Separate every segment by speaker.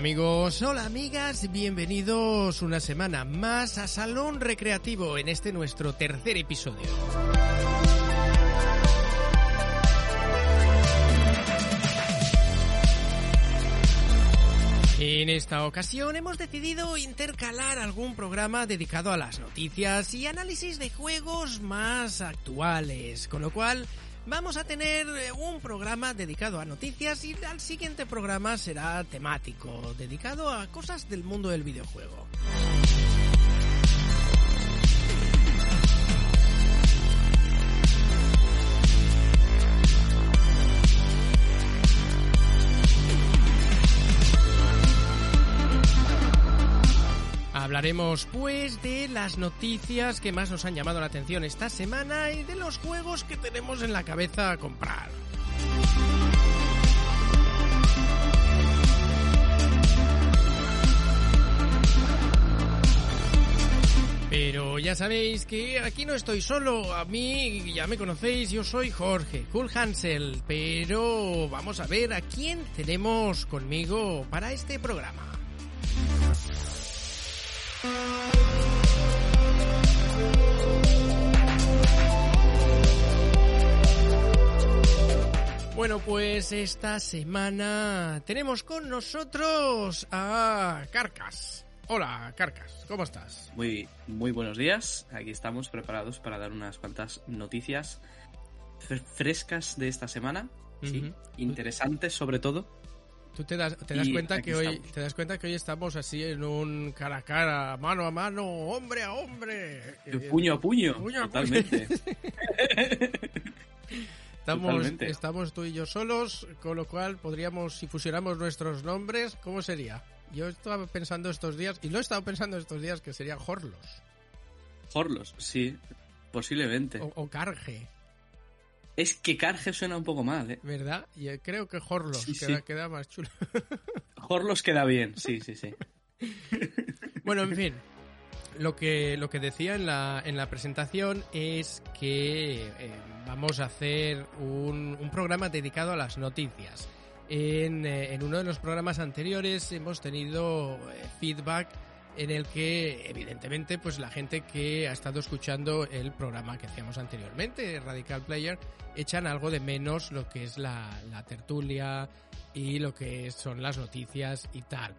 Speaker 1: Amigos, hola amigas, bienvenidos una semana más a Salón Recreativo en este nuestro tercer episodio. En esta ocasión hemos decidido intercalar algún programa dedicado a las noticias y análisis de juegos más actuales, con lo cual vamos a tener eh, un programa dedicado a noticias y al siguiente programa será temático, dedicado a cosas del mundo del videojuego. Hablaremos pues de las noticias que más nos han llamado la atención esta semana y de los juegos que tenemos en la cabeza a comprar. Pero ya sabéis que aquí no estoy solo, a mí ya me conocéis, yo soy Jorge, Cool Hansel, pero vamos a ver a quién tenemos conmigo para este programa. Bueno, pues esta semana tenemos con nosotros a Carcas. Hola, Carcas, ¿cómo estás?
Speaker 2: Muy, muy buenos días. Aquí estamos preparados para dar unas cuantas noticias frescas de esta semana. Sí, interesantes sobre todo.
Speaker 1: Tú te das, te das cuenta que hoy
Speaker 2: estamos.
Speaker 1: te das cuenta que hoy estamos así en un cara a cara, mano a mano, hombre a hombre. Eh,
Speaker 2: Puño a puño,
Speaker 1: puño a
Speaker 2: totalmente.
Speaker 1: Estamos,
Speaker 2: Totalmente.
Speaker 1: estamos tú y yo solos, con lo cual podríamos, si fusionamos nuestros nombres, ¿cómo sería? Yo estaba pensando estos días, y lo he estado pensando estos días, que sería Horlos
Speaker 2: Horlos, sí, posiblemente.
Speaker 1: o, o Carge,
Speaker 2: Es que Carge suena un poco mal, ¿eh?
Speaker 1: ¿verdad? Y eh, creo que Horlos
Speaker 2: Sí,
Speaker 1: queda,
Speaker 2: sí.
Speaker 1: queda más chulo.
Speaker 2: Horlos queda bien, sí, sí, sí.
Speaker 1: Bueno, en fin. Lo que, lo que decía en la, en la presentación es que eh, vamos a hacer un, un programa dedicado a las noticias. En, eh, en uno de los programas anteriores hemos tenido feedback en el que evidentemente pues la gente que ha estado escuchando el programa que hacíamos anteriormente, Radical Player, echan algo de menos lo que es la, tertulia y lo que son las noticias y tal.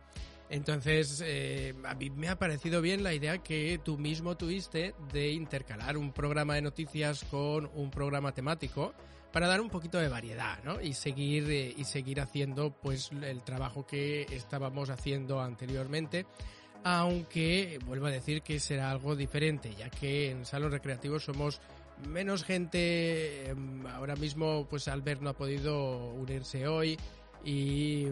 Speaker 1: Entonces, eh, a mí me ha parecido bien la idea que tú mismo tuviste de intercalar un programa de noticias con un programa temático para dar un poquito de variedad, ¿no? Y seguir eh, y seguir haciendo pues el trabajo que estábamos haciendo anteriormente. Aunque vuelvo a decir que será algo diferente, ya que en Salón Recreativo somos menos gente. em, Ahora mismo, pues Albert no ha podido unirse hoy. Y,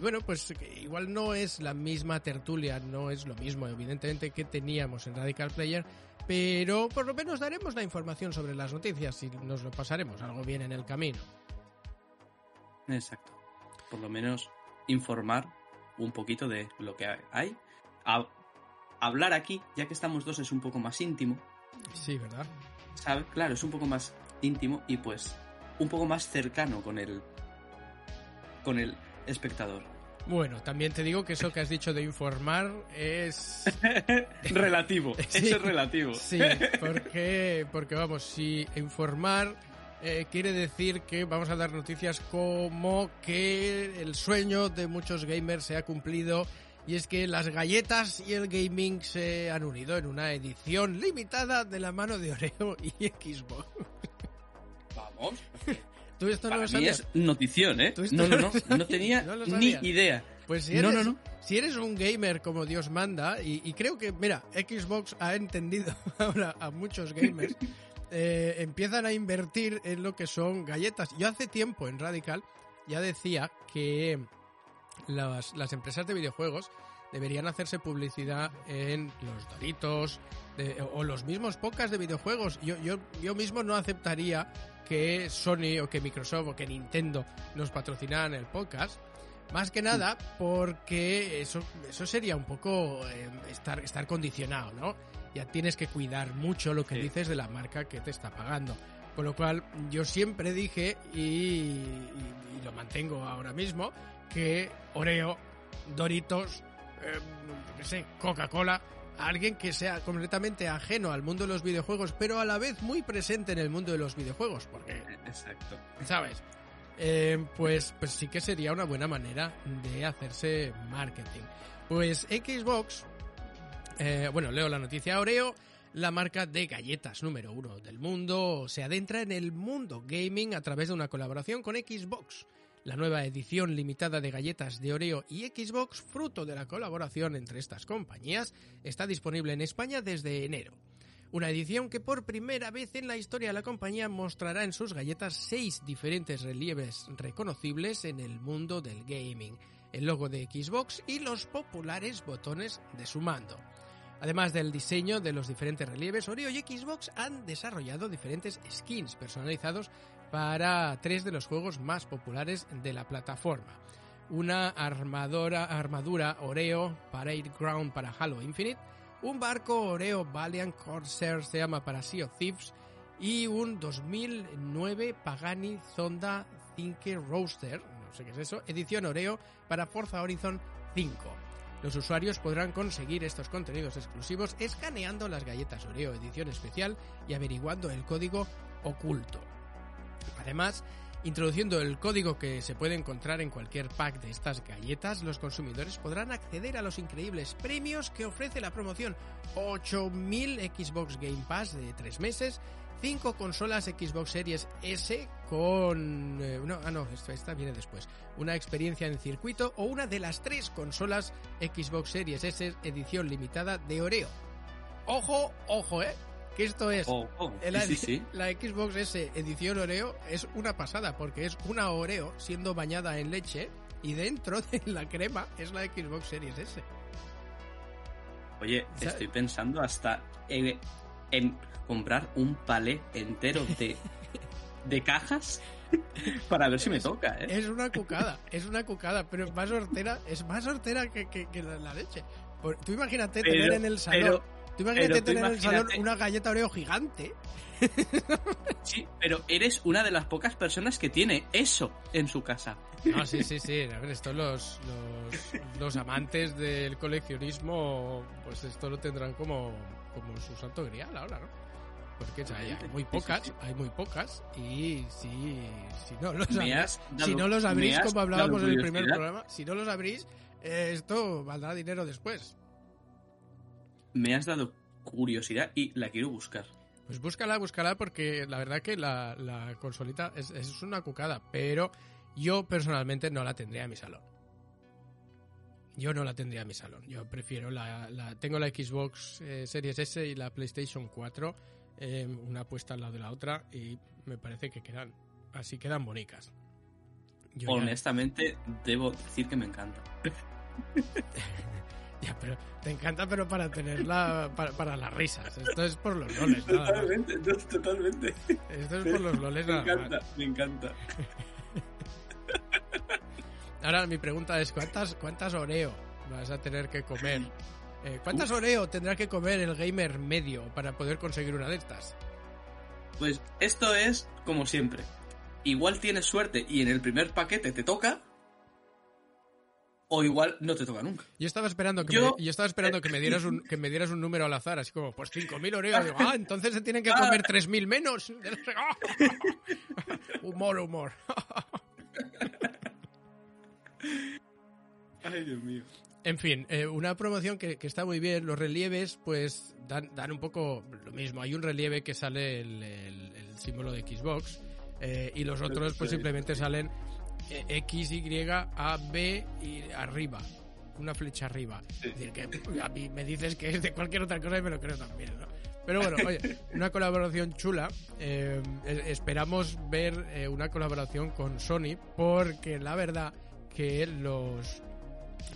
Speaker 1: bueno, pues igual no es la misma tertulia, no es lo mismo, evidentemente, que teníamos en Radical Player, pero por lo menos daremos la información sobre las noticias y nos lo pasaremos algo bien en el camino.
Speaker 2: Exacto. Por lo menos informar un poquito de lo que hay. Ha- hablar aquí, ya que estamos dos, es un poco más íntimo.
Speaker 1: Sí, ¿verdad?
Speaker 2: Claro, es un poco más íntimo y pues un poco más cercano con el con el espectador.
Speaker 1: Bueno, también te digo que eso que has dicho de informar es...
Speaker 2: relativo,
Speaker 1: Sí.
Speaker 2: eso es relativo.
Speaker 1: Sí, porque, porque vamos, si informar eh, quiere decir que vamos a dar noticias como que el sueño de muchos gamers se ha cumplido y es que las galletas y el gaming se han unido en una edición limitada de la mano de Oreo y Xbox.
Speaker 2: Vamos.
Speaker 1: ¿Tú esto no lo
Speaker 2: mí
Speaker 1: sabías?
Speaker 2: es notición, ¿eh?
Speaker 1: ¿Tú esto
Speaker 2: No, no,
Speaker 1: no
Speaker 2: no, tenía
Speaker 1: No
Speaker 2: ni idea.
Speaker 1: Pues si
Speaker 2: No,
Speaker 1: eres,
Speaker 2: no, no.
Speaker 1: si eres un gamer como Dios manda, y, y creo que, mira, Xbox ha entendido ahora a muchos gamers, eh, empiezan a invertir en lo que son galletas. Yo hace tiempo en Radical ya decía que las, las empresas de videojuegos deberían hacerse publicidad en los Doritos o los mismos pocas de videojuegos. Yo, yo, yo mismo no aceptaría que Sony o que Microsoft o que Nintendo nos patrocinaran el podcast. Más que nada porque eso, eso sería un poco eh, estar, estar condicionado, ¿no? Ya tienes que cuidar mucho lo que dices de la marca que te está pagando. Con lo cual yo siempre dije y, lo mantengo ahora mismo que Oreo, Doritos, eh, sé, Coca-Cola, alguien que sea completamente ajeno al mundo de los videojuegos, pero a la vez muy presente en el mundo de los videojuegos, porque...
Speaker 2: Exacto.
Speaker 1: ¿Sabes? Eh, pues, pues sí que sería una buena manera de hacerse marketing. Pues Xbox, eh, bueno, leo la noticia Oreo, la marca de galletas número uno del mundo, se adentra en el mundo gaming a través de una colaboración con Xbox. La nueva edición limitada de galletas de Oreo y Xbox, fruto de la colaboración entre estas compañías, está disponible en España desde enero. Una edición que por primera vez en la historia de la compañía mostrará en sus galletas seis diferentes relieves reconocibles en el mundo del gaming, el logo de Xbox y los populares botones de su mando. Además del diseño de los diferentes relieves, Oreo y Xbox han desarrollado diferentes skins personalizados para tres de los juegos más populares de la plataforma. Una armadura, armadura Oreo Parade Ground para Halo Infinite, un barco Oreo Valiant Corsair se llama para Sea of Thieves y un 2009 Pagani Zonda Thinker Roaster, no sé qué es eso, edición Oreo para Forza Horizon 5. Los usuarios podrán conseguir estos contenidos exclusivos escaneando las galletas Oreo edición especial y averiguando el código oculto. Además, Introduciendo el código que se puede encontrar en cualquier pack de estas galletas, los consumidores podrán acceder a los increíbles premios que ofrece la promoción 8.000 Xbox Game Pass de 3 meses, 5 consolas Xbox Series S con... Eh, no, ah, no, esta viene después. Una experiencia en circuito o una de las tres consolas Xbox Series S edición limitada de Oreo. Ojo, ojo, eh que esto es
Speaker 2: oh, oh,
Speaker 1: la, Xbox S edición Oreo es una pasada porque es una Oreo siendo bañada en leche y dentro de la crema es la Xbox Series S.
Speaker 2: Oye, estoy pensando hasta en, comprar un palé entero de, de cajas para ver si me toca, ¿eh?
Speaker 1: Es una cucada, es una cucada, pero es más hortera, es más hortera que, la, leche. Tú imagínate tener en el salón Tú imagínate tener en el salón una galleta Oreo gigante.
Speaker 2: Sí, pero eres una de las pocas personas que tiene eso en su casa.
Speaker 1: Ah, sí, sí, sí. A ver, esto los, los, amantes del coleccionismo, pues esto lo tendrán como, como su santo grial ahora, ¿no? Porque hay, muy pocas, hay muy pocas y si, si no los abrís, si no los abrís como hablábamos en el primer programa, si no los abrís, eh, esto valdrá dinero después
Speaker 2: me has dado curiosidad y la quiero buscar.
Speaker 1: Pues búscala, búscala, porque la verdad que la, consolita es, una cucada, pero yo personalmente no la tendría en mi salón. Yo no la tendría en mi salón. Yo prefiero la. tengo la Xbox eh, Series S y la PlayStation 4, eh, una puesta al lado de la otra, y me parece que quedan. Así quedan bonitas.
Speaker 2: Honestamente, debo decir que me encanta.
Speaker 1: Ya, pero te encanta, pero para tenerla para, para las risas. Esto es por los loles.
Speaker 2: Totalmente, totalmente.
Speaker 1: Esto es por los loles.
Speaker 2: Me encanta, me encanta.
Speaker 1: Ahora mi pregunta es ¿cuántas cuántas Oreo vas a tener que comer? Eh, ¿Cuántas Oreo tendrá que comer el gamer medio para poder conseguir una de estas?
Speaker 2: Pues esto es como siempre. Igual tienes suerte y en el primer paquete te toca, o igual no te toca nunca.
Speaker 1: Yo estaba esperando que, me, yo estaba esperando que me dieras un que me dieras un número al azar, así como pues 5000 oreos, digo, ah, entonces se tienen que comer 3000 menos. humor, humor.
Speaker 2: Ay, Dios mío.
Speaker 1: En fin, eh, una promoción que, está muy bien. Los relieves, pues, dan, dan, un poco lo mismo. Hay un relieve que sale el, símbolo de Xbox eh, y los otros, pues, simplemente salen X, Y, A, B y arriba. Una flecha arriba. Es decir, que a mí me dices que es de cualquier otra cosa y me lo creo también, ¿no? Pero bueno, oye, una colaboración chula. Eh, esperamos ver eh, una colaboración con Sony porque la verdad que los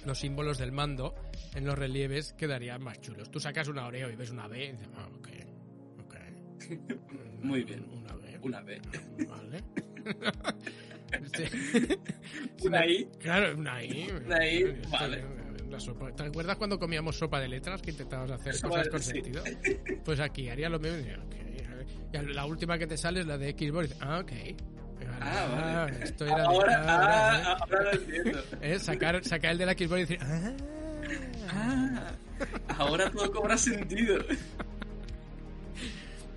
Speaker 1: los símbolos del mando en los relieves quedarían más chulos. Tú sacas una Oreo y ves una B y dices, ah, ok, ok.
Speaker 2: Muy bien.
Speaker 1: Una B.
Speaker 2: Una B.
Speaker 1: Vale. Sí.
Speaker 2: Una I.
Speaker 1: Claro, una I.
Speaker 2: Una I,
Speaker 1: Esto-
Speaker 2: vale.
Speaker 1: la sopa. ¿Te acuerdas cuando comíamos sopa de letras que intentábamos hacer
Speaker 2: Sopa
Speaker 1: cosas
Speaker 2: de-
Speaker 1: con
Speaker 2: sí.
Speaker 1: sentido? Pues aquí haría lo mismo. y diría, ok, a ver. Y la última que te sale es la de Xbox. Ah, ok.
Speaker 2: Ah, vale.
Speaker 1: Esto era de-
Speaker 2: Ahora,
Speaker 1: ah,
Speaker 2: ah, ahora lo entiendo.
Speaker 1: ¿eh? sacar, sacar el de la Xbox y decir, ah,
Speaker 2: Ah, ahora todo cobra sentido.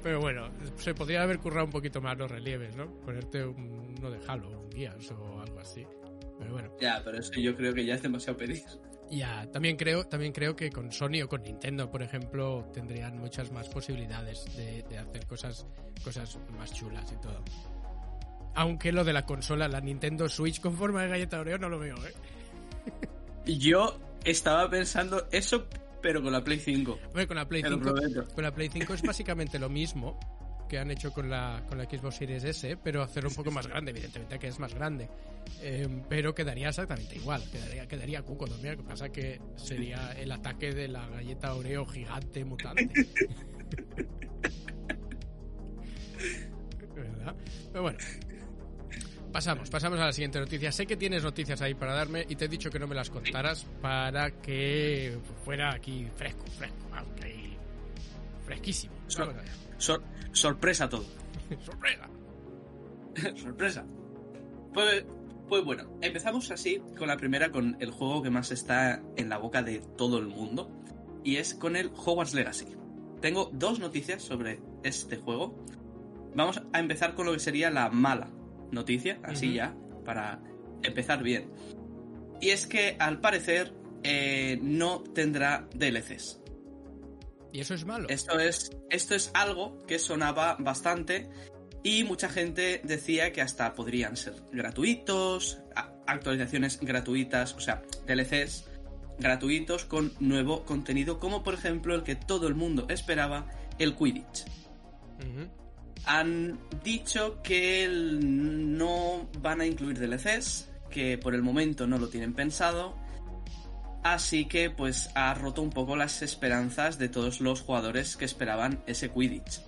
Speaker 1: Pero bueno, se podría haber currado un poquito más los relieves, ¿no? Ponerte un- uno de Halo, un Gears o algo así. Pero bueno,
Speaker 2: Ya, pero eso yo creo que ya es demasiado pedir.
Speaker 1: ya, también creo, también creo que con Sony o con Nintendo, por ejemplo, tendrían muchas más posibilidades de, de hacer cosas, cosas más chulas y todo. Aunque lo de la consola, la Nintendo Switch con forma de galleta Oreo, no lo veo, ¿eh?
Speaker 2: Yo estaba pensando eso, pero con la Play 5.
Speaker 1: Hombre, con la Play
Speaker 2: Te lo
Speaker 1: 5,
Speaker 2: prometo.
Speaker 1: con la Play 5 es básicamente lo mismo que han hecho con la, con la Xbox Series S, pero hacerlo un poco más grande, evidentemente que es más grande. Eh, pero quedaría exactamente igual, quedaría, quedaría cuco también. Lo que pasa que sería el ataque de la galleta Oreo gigante mutante. ¿Verdad? Pero bueno. Pasamos, pasamos a la siguiente noticia. Sé que tienes noticias ahí para darme y te he dicho que no me las contaras para que fuera aquí fresco, fresco, ahí fresquísimo.
Speaker 2: Sor-. Sor- sorpresa todo.
Speaker 1: Sorpresa.
Speaker 2: Sorpresa. Pues, pues bueno, empezamos así con la primera, con el juego que más está en la boca de todo el mundo. Y es con el Hogwarts Legacy. Tengo dos noticias sobre este juego. Vamos a empezar con lo que sería la mala noticia, así ya, para empezar bien. Y es que al parecer eh, no tendrá DLCs.
Speaker 1: Y eso es malo.
Speaker 2: Esto es, esto es algo que sonaba bastante y mucha gente decía que hasta podrían ser gratuitos, actualizaciones gratuitas, o sea, DLCs gratuitos con nuevo contenido, como por ejemplo el que todo el mundo esperaba, el Quidditch. Han dicho que no van a incluir DLCs, que por el momento no lo tienen pensado. Así que pues ha roto un poco las esperanzas de todos los jugadores que esperaban ese Quidditch.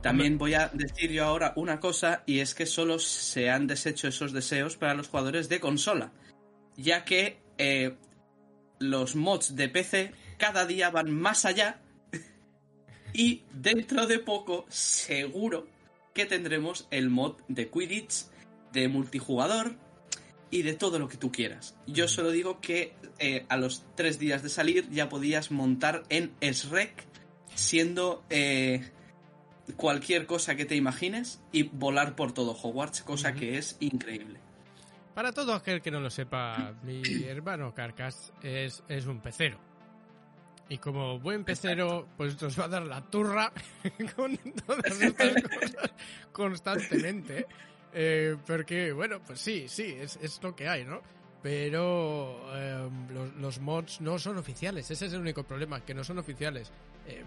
Speaker 2: También voy a decir yo ahora una cosa y es que solo se han deshecho esos deseos para los jugadores de consola, ya que eh, los mods de PC cada día van más allá y dentro de poco seguro que tendremos el mod de Quidditch, de multijugador y de todo lo que tú quieras. Yo solo digo que eh, a los tres días de salir ya podías montar en SREC siendo eh, cualquier cosa que te imagines y volar por todo Hogwarts, cosa que es increíble.
Speaker 1: Para todo aquel que no lo sepa, mi hermano Carcas es, es un pecero. Y como buen pecero, pues nos va a dar la turra con todas estas cosas constantemente. Eh, porque, bueno, pues sí, sí, es, es lo que hay, ¿no? Pero eh, los, los mods no son oficiales, ese es el único problema, que no son oficiales. Eh,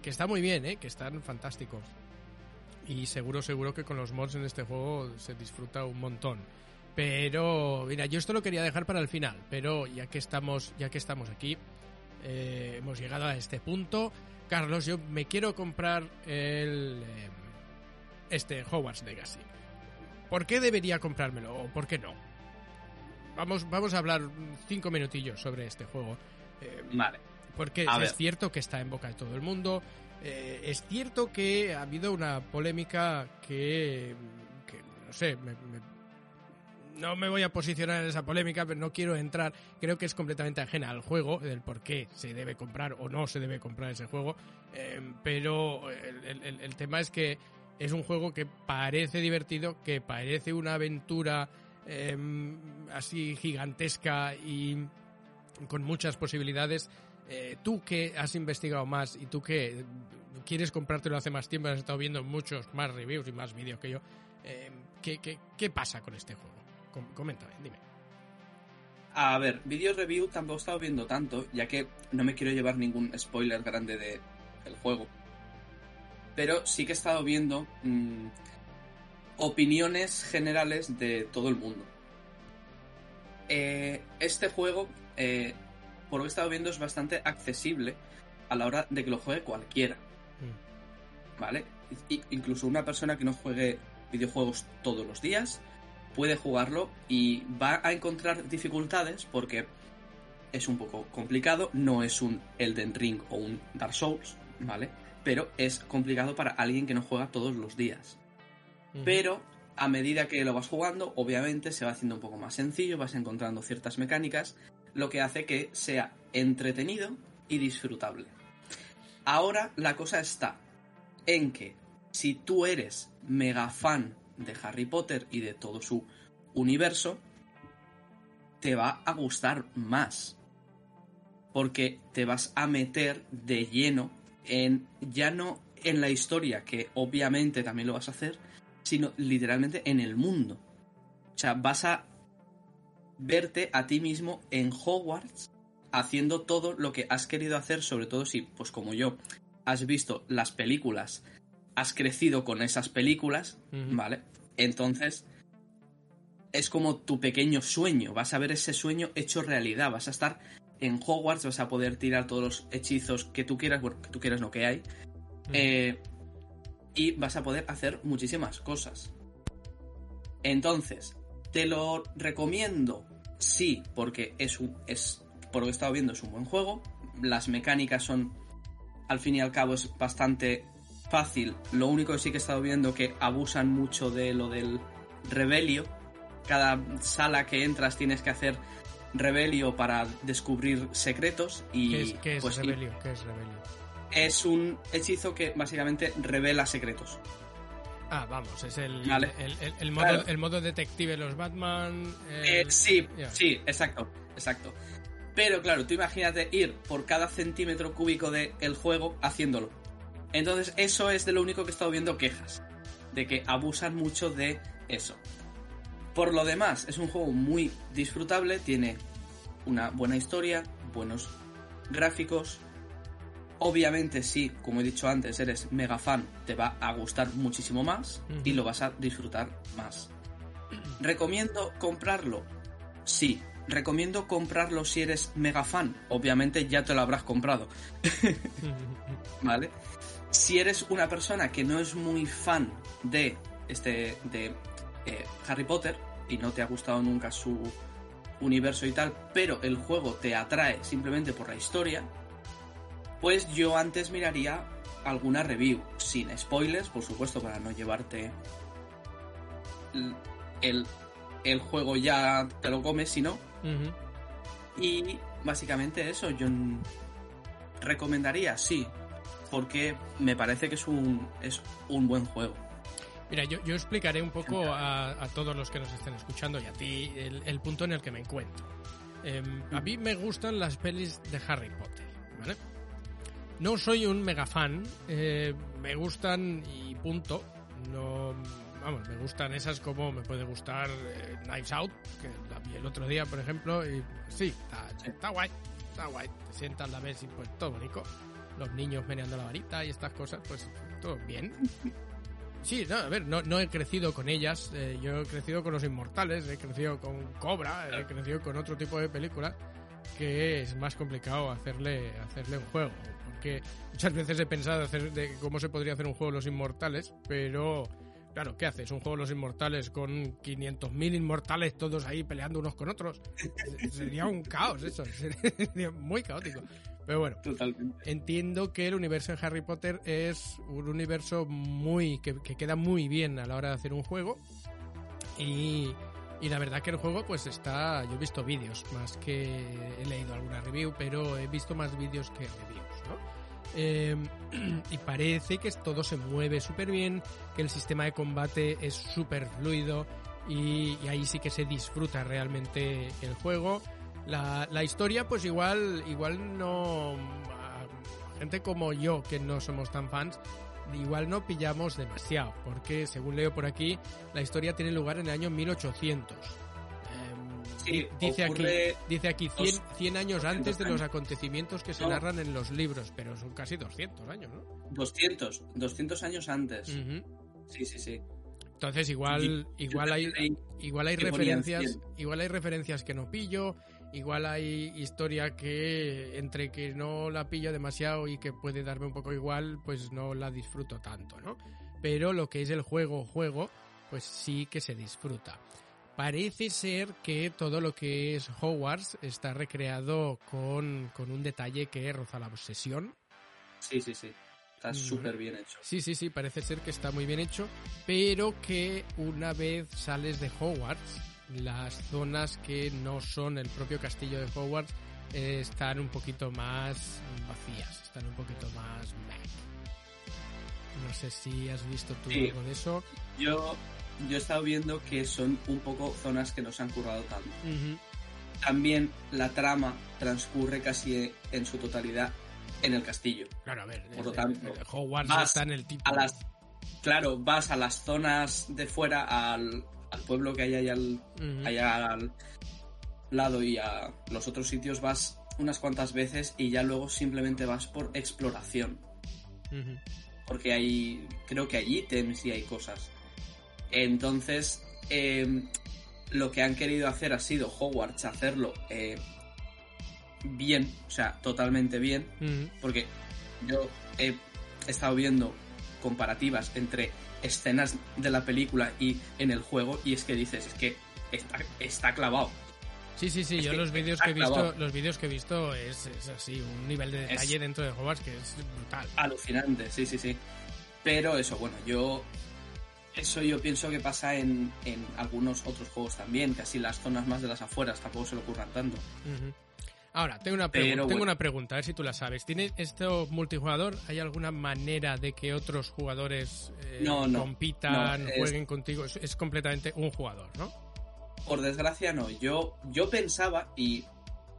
Speaker 1: que está muy bien, ¿eh? Que están fantásticos. Y seguro, seguro que con los mods en este juego se disfruta un montón. Pero, mira, yo esto lo quería dejar para el final, pero ya que estamos, ya que estamos aquí, eh, hemos llegado a este punto. Carlos, yo me quiero comprar el eh, este Hogwarts Legacy. ¿Por qué debería comprármelo o por qué no? Vamos, vamos a hablar cinco minutillos sobre este juego. Eh,
Speaker 2: Vale.
Speaker 1: porque
Speaker 2: A
Speaker 1: es
Speaker 2: ver.
Speaker 1: cierto que está en boca de todo el mundo. es cierto que ha habido una polémica que, que, no sé, me- me- no me voy a posicionar en esa polémica, pero no quiero entrar. Creo que es completamente ajena al juego, del por qué se debe comprar o no se debe comprar ese juego. eh, pero el, tema es que es un juego que parece divertido, que parece una aventura eh, así gigantesca y con muchas posibilidades. Eh, tú que has investigado más y tú que quieres comprártelo hace más tiempo, has estado viendo muchos más reviews y más vídeos que yo, eh, ¿qué, qué, qué pasa con este juego? Com- coméntame, dime.
Speaker 2: A ver, vídeos review tampoco he estado viendo tanto, ya que no me quiero llevar ningún spoiler grande de el juego. Pero sí que he estado viendo mm, opiniones generales de todo el mundo. eh, este juego, eh, por lo que he estado viendo, es bastante accesible a la hora de que lo juegue cualquiera.
Speaker 1: Mm.
Speaker 2: ¿Vale? I- incluso una persona que no juegue videojuegos todos los días puede jugarlo y va a encontrar dificultades porque es un poco complicado, no es un Elden Ring o un Dark Souls, ¿vale? Pero es complicado para alguien que no juega todos los días. Pero a medida que lo vas jugando, obviamente se va haciendo un poco más sencillo, vas encontrando ciertas mecánicas, lo que hace que sea entretenido y disfrutable. Ahora la cosa está en que si tú eres mega fan de Harry Potter y de todo su universo, te va a gustar más. Porque te vas a meter de lleno en ya no en la historia, que obviamente también lo vas a hacer, sino literalmente en el mundo. O sea, vas a verte a ti mismo en Hogwarts haciendo todo lo que has querido hacer, sobre todo si, pues como yo, has visto las películas, has crecido con esas películas. ¿vale? Entonces, es como tu pequeño sueño, vas a ver ese sueño hecho realidad, vas a estar en Hogwarts, vas a poder tirar todos los hechizos que tú quieras, bueno, que tú quieras no que hay, eh, y vas a poder hacer muchísimas cosas. Entonces, ¿te lo recomiendo? Sí, porque es un. es. Por lo que he estado viendo, es un buen juego. Las mecánicas son. Al fin y al cabo es bastante fácil. Lo único que sí que he estado viendo que abusan mucho de lo del rebelio. Cada sala que entras tienes que hacer rebelio para descubrir secretos. Y
Speaker 1: ¿Qué es, qué es
Speaker 2: pues,
Speaker 1: Rebelio? ¿Qué es Rebelio?
Speaker 2: es un hechizo que básicamente revela secretos.
Speaker 1: Ah, vamos, es el,
Speaker 2: Vale.
Speaker 1: el, el- el modo,
Speaker 2: Claro.
Speaker 1: el modo detective de los Batman.
Speaker 2: Eh, sí, sí, exacto, exacto. Pero claro, tú imagínate ir por cada centímetro cúbico del juego haciéndolo. Entonces, eso es de lo único que he estado viendo quejas. De que abusan mucho de eso. Por lo demás, es un juego muy disfrutable, tiene una buena historia, buenos gráficos. Obviamente, si, como he dicho antes, eres mega fan, te va a gustar muchísimo más y lo vas a disfrutar más. ¿Recomiendo comprarlo? Sí. ¿Recomiendo comprarlo si eres mega fan? Obviamente ya te lo habrás comprado, ¿vale? Si eres una persona que no es muy fan de este de eh, Harry Potter y no te ha gustado nunca su universo y tal, pero el juego te atrae simplemente por la historia, pues yo antes miraría alguna review sin spoilers, por supuesto, para no llevarte el, el, el juego ya te lo comes, si no. Y básicamente eso, yo recomendaría, sí, porque me parece que es un, es un buen juego.
Speaker 1: Mira, yo, yo explicaré un poco a, a todos los que nos estén escuchando y a ti el, el punto en el que me encuentro. Em, a mí me gustan las pelis de Harry Potter, ¿vale? No soy un mega fan, eh, me gustan y punto. No, vamos, me gustan esas como me puede gustar eh, Knives Out, que la vi el otro día, por ejemplo, y sí, está, está guay, está guay. Te sientas, la ves y pues todo bonito. Los niños meneando la varita y estas cosas, pues todo bien. Sí, no, a ver, no, no he crecido con ellas. eh, yo he crecido con Los Inmortales, he crecido con Cobra, he crecido con otro tipo de películas que es más complicado hacerle, hacerle un juego. Porque muchas veces he pensado hacer de cómo se podría hacer un juego de Los Inmortales, pero claro, ¿qué haces? Un juego de Los Inmortales con 500.000 inmortales todos ahí peleando unos con otros. Sería un caos eso, sería muy caótico. Pero bueno,
Speaker 2: Totalmente.
Speaker 1: entiendo que el universo de Harry Potter es un universo muy que, que queda muy bien a la hora de hacer un juego y, y la verdad que el juego pues está yo he visto vídeos más que he leído alguna review pero he visto más vídeos que reviews ¿no? Eh, y parece que todo se mueve súper bien que el sistema de combate es súper fluido y, y ahí sí que se disfruta realmente el juego la, la historia, pues igual, igual no. gente como yo, que no somos tan fans, igual no pillamos demasiado, porque según leo por aquí, la historia tiene lugar en el año 1800. Em,
Speaker 2: Sí,
Speaker 1: di- dice, aquí, dice aquí 100,
Speaker 2: dos-
Speaker 1: 100 años antes de
Speaker 2: 200
Speaker 1: los acontecimientos que se
Speaker 2: No.
Speaker 1: narran en los libros, pero son casi 200 años, ¿no?
Speaker 2: 200, 200 años antes. Sí, sí, sí.
Speaker 1: Entonces igual, igual hay, igual hay referencias, igual hay referencias que no pillo, igual hay historia que entre que no la pillo demasiado y que puede darme un poco igual, pues no la disfruto tanto, ¿no? Pero lo que es el juego, juego, pues sí que se disfruta. Parece ser que todo lo que es Hogwarts está recreado con, con un detalle que roza la obsesión.
Speaker 2: Sí, sí, sí. Está súper bien hecho.
Speaker 1: Sí, sí, sí, parece ser que está muy bien hecho, pero que una vez sales de Hogwarts, las zonas que no son el propio castillo de Hogwarts eh, están un poquito más vacías, están un poquito más... No sé si has visto tú algo de eso.
Speaker 2: Yo, yo he estado viendo que son un poco zonas que no se han currado tanto. También la trama transcurre casi en su totalidad en el castillo.
Speaker 1: Claro, a ver,
Speaker 2: Por lo tanto,
Speaker 1: Hogwarts está en el tipo.
Speaker 2: A las, claro, vas a las zonas de fuera, al, al pueblo que hay ahí al, allá al lado y a los otros sitios vas unas cuantas veces y ya luego simplemente vas por exploración. Porque hay, creo que hay ítems y hay cosas. Entonces, em, lo que han querido hacer ha sido Hogwarts hacerlo eh, bien, o sea, totalmente bien, porque yo he estado viendo comparativas entre escenas de la película y en el juego y es que dices, es que está, está clavado.
Speaker 1: Sí, sí, sí, yo los vídeos que he visto, los vídeos que he visto es, así, un nivel de detalle dentro de Hogwarts que es brutal.
Speaker 2: Alucinante, sí, sí, sí. Pero eso, bueno, yo eso yo pienso que pasa en, en algunos otros juegos también, casi las zonas más de las afueras tampoco se lo ocurran tanto.
Speaker 1: Ahora, tengo una, tengo una pregunta, a ver si tú la sabes. ¿Tiene esto multijugador? ¿Hay alguna manera de que otros jugadores eh, compitan, jueguen contigo? Es, completamente un jugador, ¿no?
Speaker 2: Por desgracia no. Yo, yo pensaba, y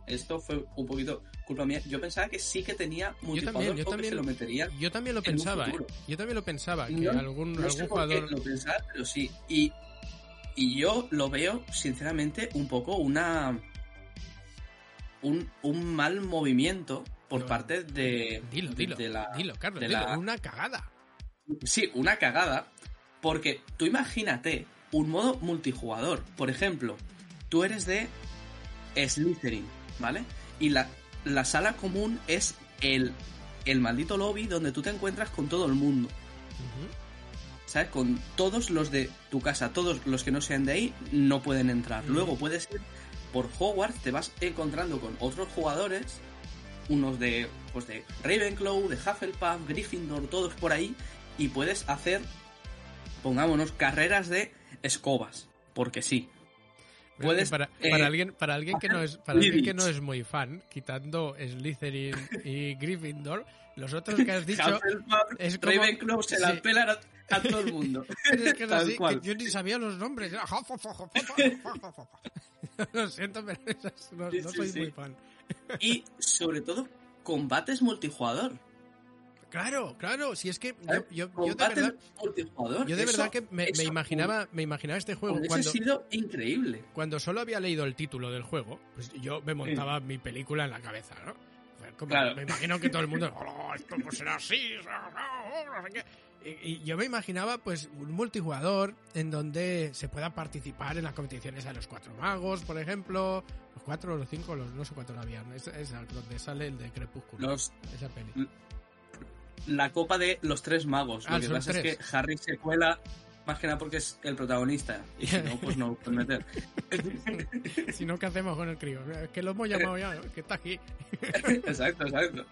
Speaker 2: esto fue un poquito culpa mía, yo pensaba que sí que tenía multijugador yo también, yo también, lo metería
Speaker 1: Yo también lo pensaba, ¿eh? Yo también lo pensaba, que algún, algún jugador...
Speaker 2: lo pensaba, pero sí. Y, y yo lo veo, sinceramente, un poco una un, un mal movimiento por parte de,
Speaker 1: dilo, dilo,
Speaker 2: de la,
Speaker 1: dilo, Carlos, una cagada.
Speaker 2: Sí, una cagada, porque tú imagínate un modo multijugador. Por ejemplo, tú eres de Slytherin, ¿vale? Y la, la sala común es el, el maldito lobby donde tú te encuentras con todo el mundo. ¿Sabes? Con todos los de tu casa, todos los que no sean de ahí, no pueden entrar. Luego puedes ir por Hogwarts te vas encontrando con otros jugadores, unos de, pues de Ravenclaw, de Hufflepuff, Gryffindor, todos por ahí, y puedes hacer, pongámonos, carreras de escobas, porque sí.
Speaker 1: Puedes, para, para, eh, alguien para alguien que no es para alguien que no es muy fan quitando Slytherin y Gryffindor los otros que has dicho
Speaker 2: es como, Ravenclaw se la pelan a, todo el mundo.
Speaker 1: Es que, así, que yo ni sabía los nombres. Lo siento, pero no, soy muy fan.
Speaker 2: Y sobre todo, combates multijugador.
Speaker 1: Claro, claro, si es que yo, de verdad, yo de verdad que me, imaginaba, me imaginaba este juego cuando
Speaker 2: ha sido increíble.
Speaker 1: Cuando solo había leído el título del juego, pues yo me montaba mi película en la cabeza, ¿no? Me imagino que todo el mundo, oh, esto pues será así, no sé qué. Y, yo me imaginaba pues un multijugador en donde se pueda participar en las competiciones de los cuatro magos, por ejemplo, los cuatro los cinco, los, no sé cuántos habían, es, es donde sale el de Crepúsculo, esa peli.
Speaker 2: La copa de los tres magos, lo ah, que pasa es que Harry se cuela más que nada porque es el protagonista. Y si no, pues no lo pueden meter.
Speaker 1: si no, ¿qué hacemos con el crío? Es que lo hemos llamado ya, que está aquí.
Speaker 2: exacto, exacto.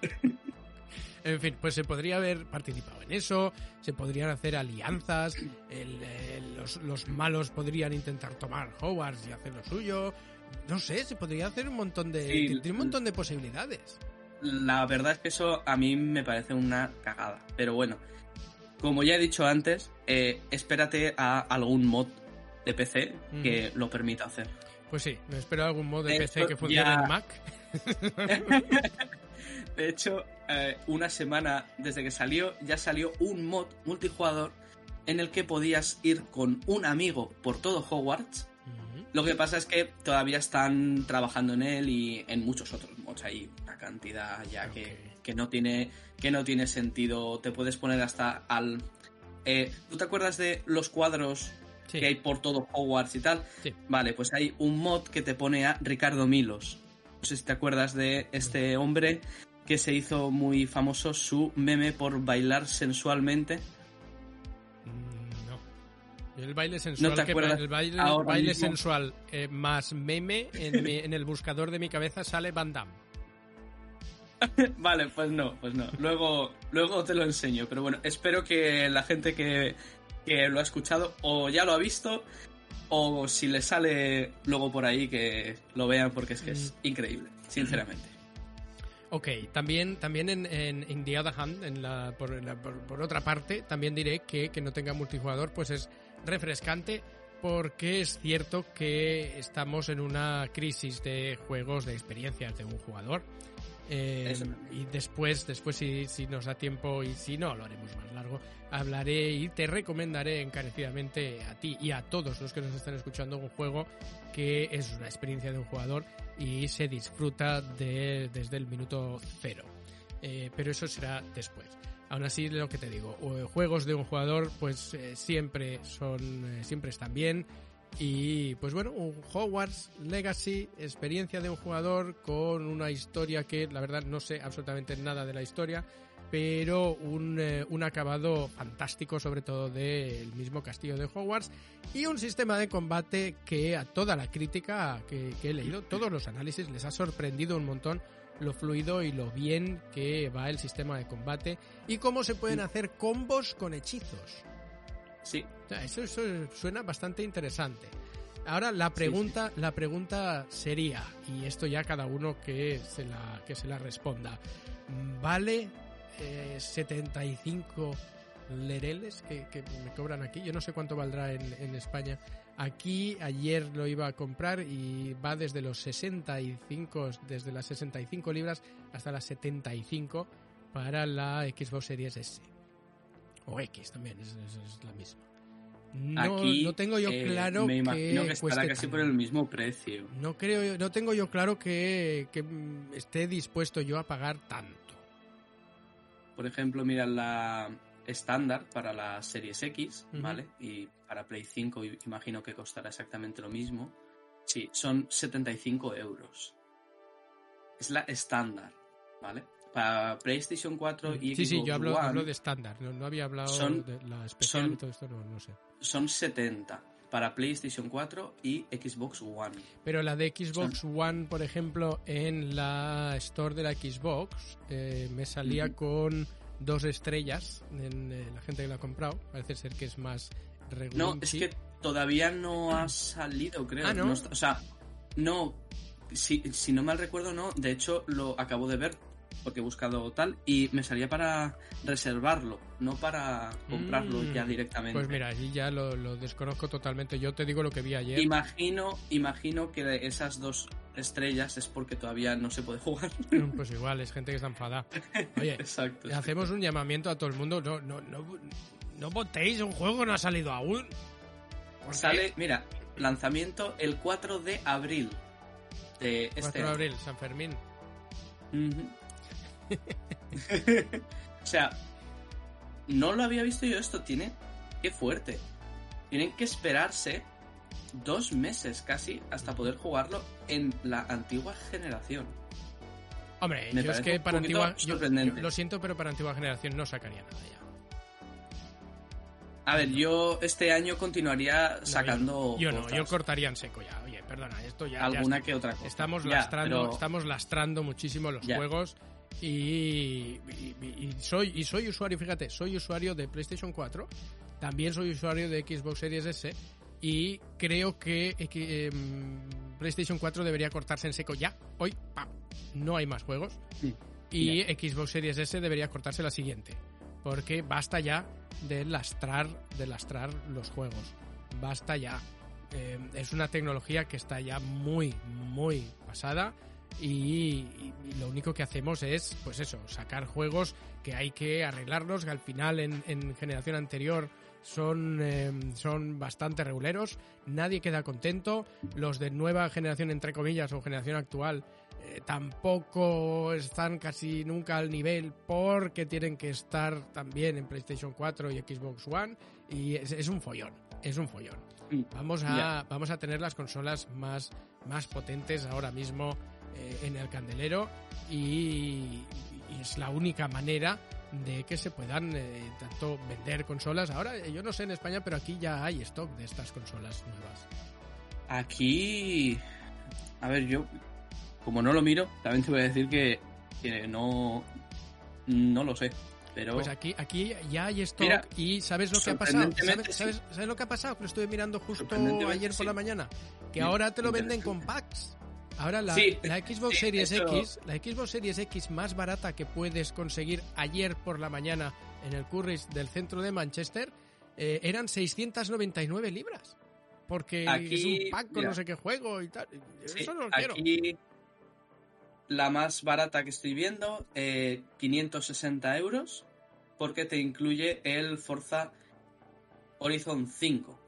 Speaker 1: En fin, pues se podría haber participado en eso, se podrían hacer alianzas, los, malos podrían intentar tomar Hogwarts y hacer lo suyo. No sé, se podría hacer un montón de. tiene un montón de posibilidades.
Speaker 2: La verdad es que eso a mí me parece una cagada. Pero bueno, como ya he dicho antes, eh, espérate a algún mod de PC que lo permita hacer.
Speaker 1: Pues sí, me espero algún mod de PC que funcione en Mac.
Speaker 2: de hecho, eh, una semana desde que salió, ya salió un mod multijugador en el que podías ir con un amigo por todo Hogwarts. Lo que pasa es que todavía están trabajando en él y en muchos otros Hay una cantidad ya que, que, no tiene, que no tiene sentido. Te puedes poner hasta al, Eh, ¿Tú te acuerdas de los cuadros
Speaker 1: Sí.
Speaker 2: que hay por todo Hogwarts y tal?
Speaker 1: Sí.
Speaker 2: Vale, pues hay un mod que te pone a Ricardo Milos. No sé si te acuerdas de este hombre que se hizo muy famoso su meme por bailar sensualmente.
Speaker 1: Mm, el baile sensual,
Speaker 2: ¿No
Speaker 1: que- el baile, baile sensual eh, más meme en, mi- en el buscador de mi cabeza sale Van Damme.
Speaker 2: Vale, pues no, pues no. Luego, luego te lo enseño. Pero bueno, espero que la gente que, que lo ha escuchado o ya lo ha visto o si le sale luego por ahí que lo vean porque es que es increíble, sinceramente.
Speaker 1: Ok, también, también en, en, in the other hand, en la, por, en la- por- por otra parte, también diré que que no tenga multijugador pues es refrescante porque es cierto que estamos en una crisis de juegos de experiencias de un jugador. Eh, y después, después si, si nos da tiempo y si no, lo haremos más largo, hablaré y te recomendaré encarecidamente a ti y a todos los que nos están escuchando un juego que es una experiencia de un jugador y se disfruta de, desde el minuto cero. Eh, pero eso será después. Aún así, lo que te digo, eh, juegos de un jugador, pues eh, siempre son, siempre están bien. Y pues bueno, un Hogwarts Legacy, experiencia de un jugador con una historia que la verdad no sé absolutamente nada de la historia, pero un, eh, un acabado fantástico, sobre todo del mismo castillo de Hogwarts, y un sistema de combate que a toda la crítica que, que he leído, todos los análisis, les ha sorprendido un montón lo fluido y lo bien que va el sistema de combate y cómo se pueden hacer combos con hechizos.
Speaker 2: Sí,
Speaker 1: eso suena bastante interesante. Ahora la pregunta, la pregunta sería, y esto ya cada uno que se la, que se la responda, ¿vale eh, 75 lereles que, que me cobran aquí? Yo no sé cuánto valdrá en, en España. Aquí ayer lo iba a comprar y va desde los 65, desde las 65 libras hasta las 75 para la Xbox Series S. O X también, es, es- es la misma. No,
Speaker 2: aquí
Speaker 1: no tengo yo
Speaker 2: eh,
Speaker 1: claro
Speaker 2: me imagino que,
Speaker 1: que
Speaker 2: estará casi
Speaker 1: tanto.
Speaker 2: por el mismo precio.
Speaker 1: No creo, no tengo yo claro que, que esté dispuesto yo a pagar tanto.
Speaker 2: Por ejemplo, mira la estándar para la Series X. ¿vale? Y para Play 5 i- imagino que costará exactamente lo mismo. Sí, son 75 euros. Es la estándar, ¿vale? Para PlayStation 4 y
Speaker 1: sí, sí,
Speaker 2: Xbox
Speaker 1: yo hablo,
Speaker 2: One
Speaker 1: hablo de estándar, no, no había hablado
Speaker 2: Son-
Speaker 1: de la especial
Speaker 2: son-
Speaker 1: y todo esto, no, no sé.
Speaker 2: son 70 para PlayStation 4 y Xbox One.
Speaker 1: Pero la de Xbox One, por ejemplo, en la store de la Xbox, eh, me salía con dos estrellas en eh, la gente que la ha comprado. Parece ser que es más regular.
Speaker 2: No, es que todavía no ha salido, creo.
Speaker 1: Ah, ¿no?
Speaker 2: está- o sea, no. Si, si no mal recuerdo, no. De hecho, lo acabo de ver porque he buscado tal y me salía para reservarlo, no para comprarlo
Speaker 1: Mm.
Speaker 2: ya directamente.
Speaker 1: Pues mira, allí ya lo, lo desconozco totalmente. Yo te digo lo que vi ayer.
Speaker 2: Imagino, imagino que de esas dos estrellas es porque todavía no se puede jugar.
Speaker 1: Pues igual, es gente que está enfadada. Oye,
Speaker 2: Exacto.
Speaker 1: hacemos un llamamiento a todo el mundo. No, no, no, no votéis, un juego no ha salido aún.
Speaker 2: Sale, mira, lanzamiento el 4 de abril de
Speaker 1: 4
Speaker 2: este
Speaker 1: de abril, San Fermín.
Speaker 2: Ujú. o sea, no lo había visto yo esto, tiene... Qué fuerte. Tienen que esperarse dos meses casi hasta poder jugarlo en la antigua generación.
Speaker 1: Hombre,
Speaker 2: Me
Speaker 1: yo es que para antigua. yo- lo siento, pero para antigua generación no sacaría nada ya.
Speaker 2: A ver, yo este año continuaría sacando
Speaker 1: Yo no, yo cortaría en seco ya. Oye, perdona, esto ya.
Speaker 2: alguna que otra cosa.
Speaker 1: Estamos
Speaker 2: Ya,
Speaker 1: lastrando,
Speaker 2: pero-
Speaker 1: estamos lastrando muchísimo los
Speaker 2: Ya.
Speaker 1: juegos y, y- y soy y soy usuario, fíjate, soy usuario de PlayStation 4, también soy usuario de Xbox Series S y creo que, eh, em, PlayStation 4 debería cortarse en seco ya, hoy, ¡pam! no hay más juegos
Speaker 2: Sí.
Speaker 1: y Xbox Series S debería cortarse la siguiente, porque basta ya de lastrar, de lastrar los juegos, basta ya. Eh, es una tecnología que está ya muy, muy pasada y, lo único que hacemos es, pues eso, sacar juegos que hay que arreglarlos, que al final en, en generación anterior son, eh, son bastante reguleros, nadie queda contento, los de nueva generación, entre comillas, o generación actual, eh, tampoco están casi nunca al nivel porque tienen que estar también en PlayStation 4 y Xbox One y es, es un follón, es un follón.
Speaker 2: Mm,
Speaker 1: Vamos a, vamos a tener las consolas más, más potentes ahora mismo eh, en el candelero y, y es la única manera de que se puedan eh, tanto vender consolas. Ahora, eh, yo no sé en España, pero aquí ya hay stock de estas consolas nuevas.
Speaker 2: Aquí. A ver, yo. Como no lo miro, también te voy a decir que, que no. No lo sé. Pero.
Speaker 1: Pues aquí, aquí ya hay stock
Speaker 2: Mira,
Speaker 1: y ¿sabes lo que ha pasado? ¿Sabes, sabes- sabes lo que ha pasado? Que lo estuve mirando justo ayer por
Speaker 2: sí.
Speaker 1: la mañana. Que
Speaker 2: Sí,
Speaker 1: ahora te lo venden con packs. Ahora la,
Speaker 2: Sí,
Speaker 1: la Xbox
Speaker 2: sí,
Speaker 1: Series X, la Xbox Series X más barata que puedes conseguir ayer por la mañana en el Currys del centro de Manchester, eh, eran 699 libras. Porque
Speaker 2: Aquí,
Speaker 1: es un pack con
Speaker 2: mira.
Speaker 1: no sé qué juego y tal.
Speaker 2: Sí,
Speaker 1: Eso no lo quiero.
Speaker 2: aquí. La más barata que estoy viendo, eh, 560 euros. Porque te incluye el Forza Horizon 5.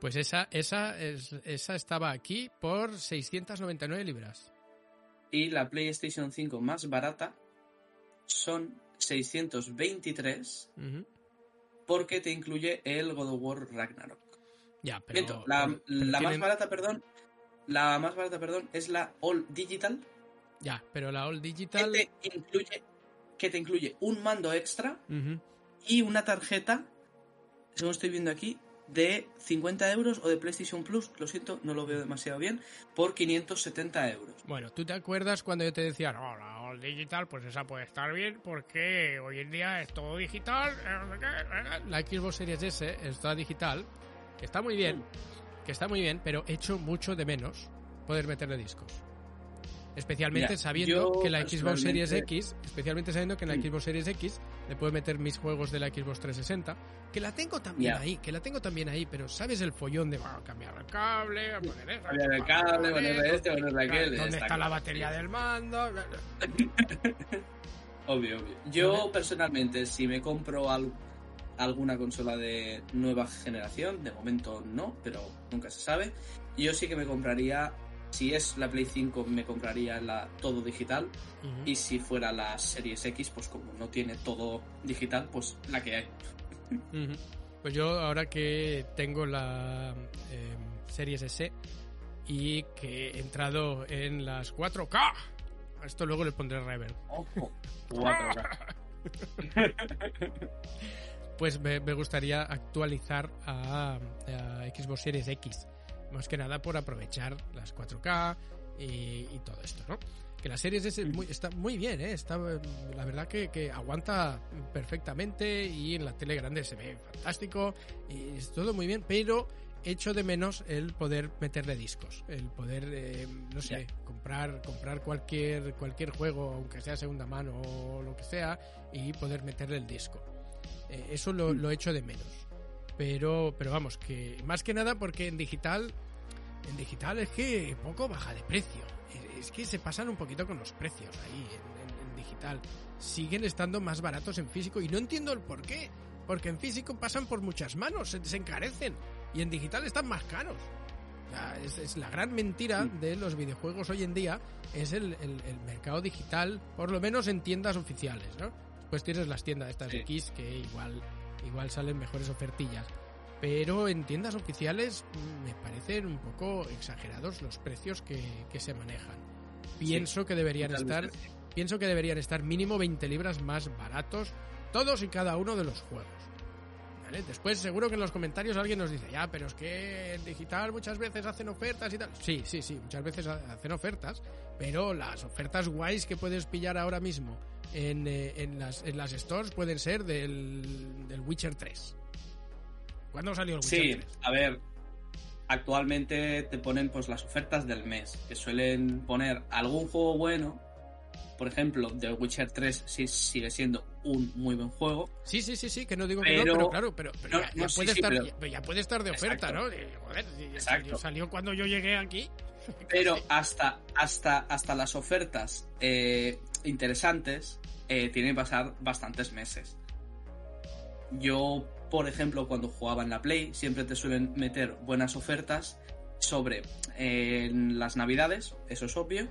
Speaker 1: Pues esa, esa, es- esa estaba aquí por 699 libras.
Speaker 2: Y la PlayStation 5 más barata son 623.
Speaker 1: Ujú.
Speaker 2: Porque te incluye el God of War Ragnarok.
Speaker 1: Ya, pero,
Speaker 2: Miento, la,
Speaker 1: pero- pero
Speaker 2: la más barata, perdón. La más barata, perdón, es la All Digital.
Speaker 1: Ya, pero la All
Speaker 2: Que
Speaker 1: Digital.
Speaker 2: te incluye, que te incluye un mando extra y una tarjeta, según estoy viendo aquí, de 50 euros o de PlayStation Plus, lo siento, no lo veo demasiado bien, por 570 euros.
Speaker 1: Bueno, ¿tú te acuerdas cuando yo te decía, no, la Digital, pues esa puede estar bien porque hoy en día es todo digital? eh, qué, eh? La Xbox Series S está digital, que está muy bien, que está muy bien, pero echo mucho de menos poder meterle discos. Especialmente
Speaker 2: Mira,
Speaker 1: sabiendo que la Xbox Series X, especialmente sabiendo que en la
Speaker 2: Mm.
Speaker 1: Xbox Series X le puedo meter mis juegos de la Xbox 360, que la tengo también ahí, que la tengo también ahí, pero sabes el follón de bueno, cambiar el cable, poner eso,
Speaker 2: Cambiar el cable,
Speaker 1: poner
Speaker 2: este, ponerle aquel.
Speaker 1: ¿Dónde está, la batería del mando?
Speaker 2: Obvio, obvio. Yo personalmente, si me compro al- alguna consola de nueva generación, de momento no, pero nunca se sabe. Yo sí que me compraría, si es la Play 5, me compraría la todo digital. Y si fuera la Series X, pues como no tiene todo digital, pues la que hay.
Speaker 1: Pues yo ahora que tengo la eh, Series S y que he entrado en las 4K, a esto luego le pondré reverb.
Speaker 2: Ojo. 4K.
Speaker 1: Pues me, me gustaría actualizar a, a Xbox Series X. Más que nada por aprovechar las 4K y, y todo esto, ¿no? Que la Series S es muy- está muy bien, ¿eh? Está, la verdad que, que aguanta perfectamente y en la tele grande se ve fantástico y es todo muy bien, pero echo de menos el poder meterle discos, el poder, eh, no sé, comprar comprar cualquier cualquier juego, aunque sea segunda mano o lo que sea, y poder meterle el disco. Eh, eso lo,
Speaker 2: Mm.
Speaker 1: lo echo de menos. Pero, pero vamos, que más que nada porque en digital, en digital es que poco baja de precio. Es- que se pasan un poquito con los precios ahí en, en- en digital. Siguen estando más baratos en físico y no entiendo el por qué. Porque en físico pasan por muchas manos, se, se encarecen. Y en digital están más caros. O sea, es, es la gran mentira de los videojuegos hoy en día, es el, el- el mercado digital, por lo menos en tiendas oficiales, ¿no? Después tienes las tiendas estas de. X que igual, igual salen mejores ofertillas. Pero en tiendas oficiales mm, me parecen un poco exagerados los precios que, que se manejan. Pienso que deberían estar, pienso que deberían estar mínimo 20 libras más baratos todos y cada uno de los juegos. ¿Vale? Después seguro que en los comentarios alguien nos dice, ya, pero es que en digital muchas veces hacen ofertas y tal. Sí, sí, sí, muchas veces ha- hacen ofertas, pero las ofertas guays que puedes pillar ahora mismo en, eh, en, las, en las stores pueden ser del, del Witcher 3. ¿Cuándo salió el Witcher
Speaker 2: Sí,
Speaker 1: 3?
Speaker 2: a ver, actualmente te ponen pues las ofertas del mes, que suelen poner algún juego bueno. Por ejemplo, The Witcher 3 sí sigue siendo un muy buen juego.
Speaker 1: Sí, sí, sí, sí, que no digo que no,
Speaker 2: Pero-
Speaker 1: claro, pero, pero
Speaker 2: No,
Speaker 1: ya, ya puede
Speaker 2: sí,
Speaker 1: estar,
Speaker 2: pero-
Speaker 1: ya, ya puede estar de oferta. ¿no? De- joder, si salió, salió cuando yo llegué aquí.
Speaker 2: Pero hasta, hasta, hasta las ofertas eh, interesantes eh, tienen que pasar bastantes meses. Yo, por ejemplo, cuando jugaba en la Play, siempre te suelen meter buenas ofertas sobre eh, las navidades, eso es obvio.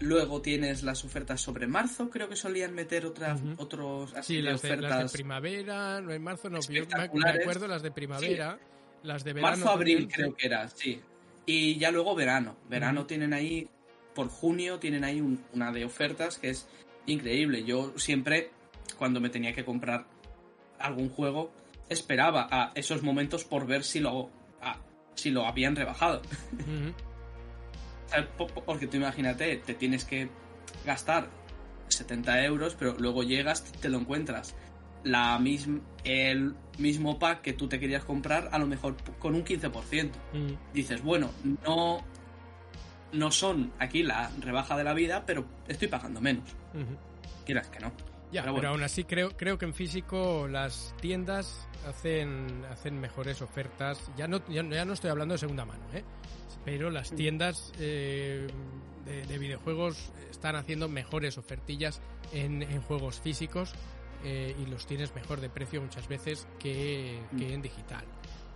Speaker 2: Luego tienes las ofertas sobre marzo, creo que solían meter otras,
Speaker 1: Ujú.
Speaker 2: otros así
Speaker 1: Sí,
Speaker 2: de
Speaker 1: las de, las
Speaker 2: ofertas.
Speaker 1: de primavera, no en marzo, no. Yo me, acuerdo las de primavera, las de verano.
Speaker 2: Marzo, abril
Speaker 1: también,
Speaker 2: creo que era, sí. Y ya luego verano. Verano tienen ahí, por junio tienen ahí un- una de ofertas que es increíble. Yo siempre, cuando me tenía que comprar algún juego, esperaba a esos momentos por ver si lo, a- si lo habían rebajado. Porque tú imagínate, te tienes que gastar 70 euros, pero luego llegas, te lo encuentras. La mism- el mismo pack que tú te querías comprar, a lo mejor con un 15%.
Speaker 1: Ujú.
Speaker 2: Dices, bueno, no, no son aquí la rebaja de la vida, pero estoy pagando menos. Quieras que no.
Speaker 1: Ya,
Speaker 2: Pero
Speaker 1: pero,
Speaker 2: bueno.
Speaker 1: aún así creo, creo que en físico las tiendas hacen, hacen mejores ofertas. Ya no, ya, ya no estoy hablando de segunda mano, ¿eh? Pero las tiendas eh, de, de videojuegos están haciendo mejores ofertillas en, en juegos físicos eh, y los tienes mejor de precio muchas veces que, que en digital.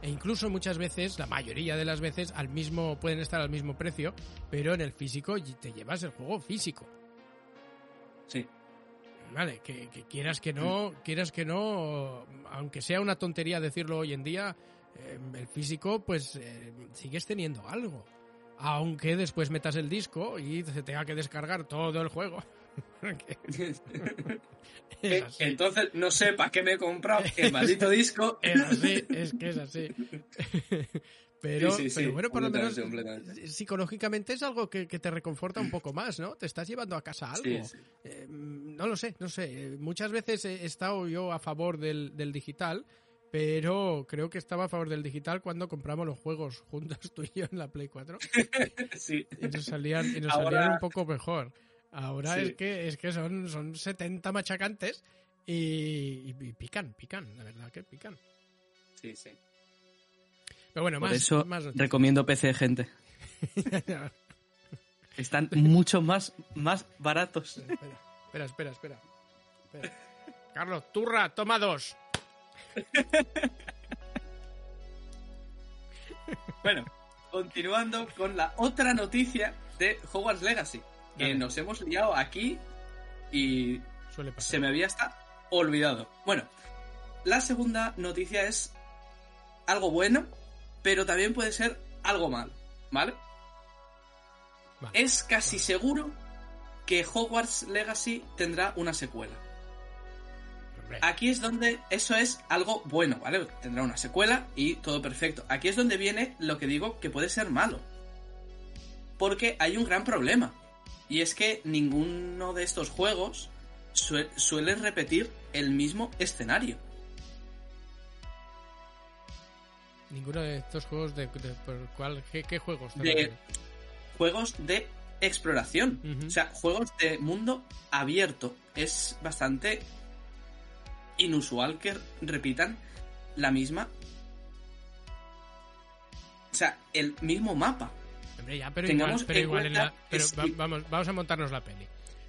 Speaker 1: E incluso muchas veces, la mayoría de las veces, al mismo, pueden estar al mismo precio, pero en el físico y- te llevas el juego físico.
Speaker 2: Sí.
Speaker 1: Vale, que, que quieras que no, quieras que no, aunque sea una tontería decirlo hoy en día, eh, el físico, pues eh, sigues teniendo algo. Aunque después metas el disco y se tenga que descargar todo el juego.
Speaker 2: Que- que entonces no sé para qué me he comprado el maldito disco.
Speaker 1: Es así, es que es así. Pero,
Speaker 2: Sí, sí, sí,
Speaker 1: pero bueno, por lo menos
Speaker 2: completamente.
Speaker 1: psicológicamente es algo que, que te reconforta un poco más, ¿no? Te estás llevando a casa algo. Eh, no lo sé, no sé. Eh, Muchas veces he estado yo a favor del, del digital, pero creo que estaba a favor del digital cuando compramos los juegos juntos tú y yo en la Play 4
Speaker 2: Sí.
Speaker 1: y nos salían, y nos
Speaker 2: Ahora-
Speaker 1: salían un poco mejor. Ahora
Speaker 2: Sí.
Speaker 1: es que es que son, son 70 machacantes y, y- y pican, pican, la verdad que pican.
Speaker 2: Sí, sí.
Speaker 1: Pero bueno,
Speaker 2: Por
Speaker 1: más,
Speaker 2: eso
Speaker 1: más
Speaker 2: recomiendo PC, gente. Están mucho más, más baratos.
Speaker 1: Espera, espera, espera, espera. Carlos, turra, toma dos.
Speaker 2: Bueno, continuando con la otra noticia de Hogwarts Legacy. Que
Speaker 1: Dale.
Speaker 2: nos hemos liado aquí y
Speaker 1: Suele pasar.
Speaker 2: se me había hasta olvidado. Bueno, la segunda noticia es algo bueno, pero también puede ser algo malo, ¿vale?
Speaker 1: Vale.
Speaker 2: Es casi seguro que Hogwarts Legacy tendrá una secuela.
Speaker 1: Hombre,
Speaker 2: Aquí es donde eso es algo bueno, ¿vale? Tendrá una secuela y todo perfecto. Aquí es donde viene lo que digo que puede ser malo. Porque hay un gran problema. Y es que ninguno de estos juegos sue- suele repetir el mismo escenario.
Speaker 1: Ninguno de estos juegos de, de- por cuál, ¿qué, qué juegos?
Speaker 2: De-? Juegos de exploración. O sea, juegos de mundo abierto. Es bastante inusual que repitan la misma. O sea, el mismo mapa.
Speaker 1: Hombre, ya, pero
Speaker 2: Tengamos
Speaker 1: igual, pero
Speaker 2: en
Speaker 1: igual en la, pero va- vamos, vamos a montarnos la peli.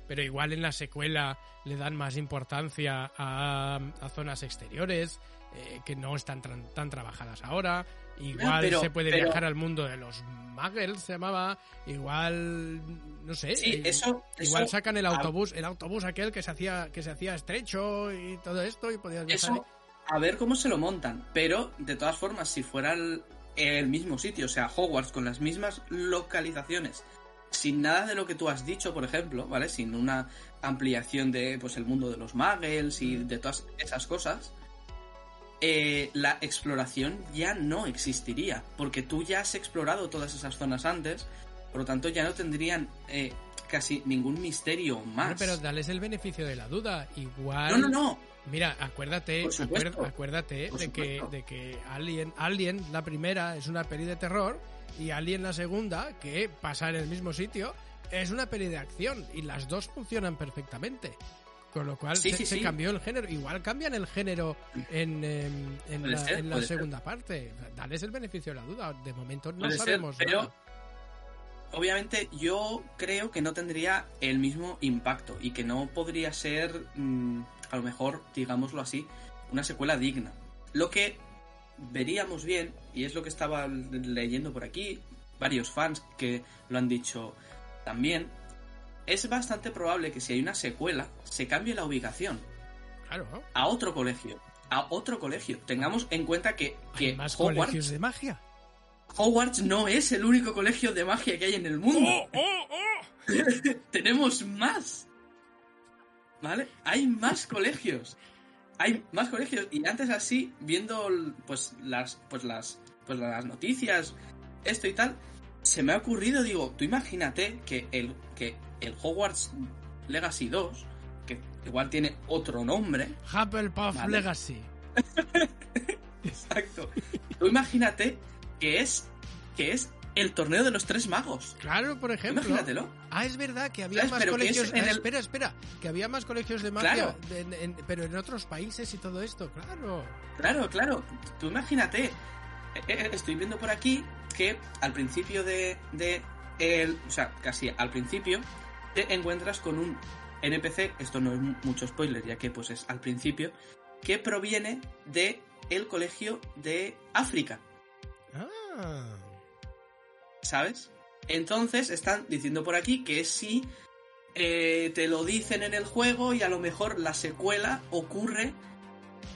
Speaker 1: Pero igual en la secuela le dan más importancia a, a zonas exteriores eh, que no están tran- tan trabajadas ahora. Igual
Speaker 2: pero-
Speaker 1: se puede
Speaker 2: pero-
Speaker 1: viajar al mundo de los muggles, se llamaba. Igual, no sé.
Speaker 2: Sí,
Speaker 1: eh,
Speaker 2: eso.
Speaker 1: Igual
Speaker 2: eso-
Speaker 1: sacan el autobús, el autobús aquel que se hacía que se hacía estrecho y todo esto y podías viajar.
Speaker 2: Eso, a ver cómo se lo montan. Pero, de todas formas, si fuera el, el mismo sitio, o sea, Hogwarts con las mismas localizaciones, sin nada de lo que tú has dicho, por ejemplo, ¿vale? Sin una ampliación de, pues, el mundo de los muggles y de todas esas cosas, eh, la exploración ya no existiría. Porque tú ya has explorado todas esas zonas antes, por lo tanto, ya no tendrían eh, casi ningún misterio más.
Speaker 1: pero dales el beneficio de la duda. Igual.
Speaker 2: no, no, no.
Speaker 1: Mira, acuérdate, acuérdate
Speaker 2: Por
Speaker 1: de que, de que Alien, Alien, la primera, es una peli de terror y Alien, la segunda, que pasa en el mismo sitio, es una peli de acción y las dos funcionan perfectamente. Con lo cual
Speaker 2: Sí,
Speaker 1: se,
Speaker 2: sí,
Speaker 1: se
Speaker 2: sí.
Speaker 1: cambió el género. Igual cambian el género en, em, en la,
Speaker 2: ser,
Speaker 1: en la
Speaker 2: puede ser.
Speaker 1: segunda parte. Dales el beneficio de la duda. De momento no
Speaker 2: Puede ser,
Speaker 1: sabemos
Speaker 2: pero
Speaker 1: nada.
Speaker 2: obviamente yo creo que no tendría el mismo impacto y que no podría ser, mm, a lo mejor, digámoslo así, una secuela digna. Lo que veríamos bien, y es lo que estaba leyendo por aquí, varios fans que lo han dicho también, es bastante probable que si hay una secuela, se cambie la ubicación.
Speaker 1: Claro.
Speaker 2: A otro colegio. A otro colegio. Tengamos en cuenta que, que
Speaker 1: ¿Hay más
Speaker 2: Hogwarts,
Speaker 1: colegios de magia?
Speaker 2: Hogwarts no es el único colegio de magia que hay en el mundo.
Speaker 1: ¡Oh, oh, oh!
Speaker 2: Tenemos más. ¿Vale? Hay más colegios. Hay más colegios. Y antes así, viendo pues las. Pues las. Pues las noticias, esto y tal, se me ha ocurrido, digo, tú imagínate que el, que el Hogwarts Legacy 2, que igual tiene otro nombre.
Speaker 1: Hufflepuff
Speaker 2: Vale.
Speaker 1: Legacy.
Speaker 2: Exacto. Tú imagínate que es. que es el torneo de los tres magos.
Speaker 1: Claro, por ejemplo.
Speaker 2: Imagínatelo.
Speaker 1: Ah, es verdad que había más
Speaker 2: es
Speaker 1: colegios.
Speaker 2: en
Speaker 1: Ah,
Speaker 2: el-
Speaker 1: Espera, espera. Que había más colegios de magia.
Speaker 2: Claro.
Speaker 1: de- en- en- pero en otros países y todo esto, claro.
Speaker 2: Claro, claro. Tú imagínate. Eh, eh, Estoy viendo por aquí que al principio de, de el, o sea, casi al principio te encuentras con un NPC, esto no es mu- mucho spoiler, ya que pues es al principio, que proviene de el colegio de África,
Speaker 1: Ah.
Speaker 2: ¿sabes? Entonces están diciendo por aquí que si eh, te lo dicen en el juego y a lo mejor la secuela ocurre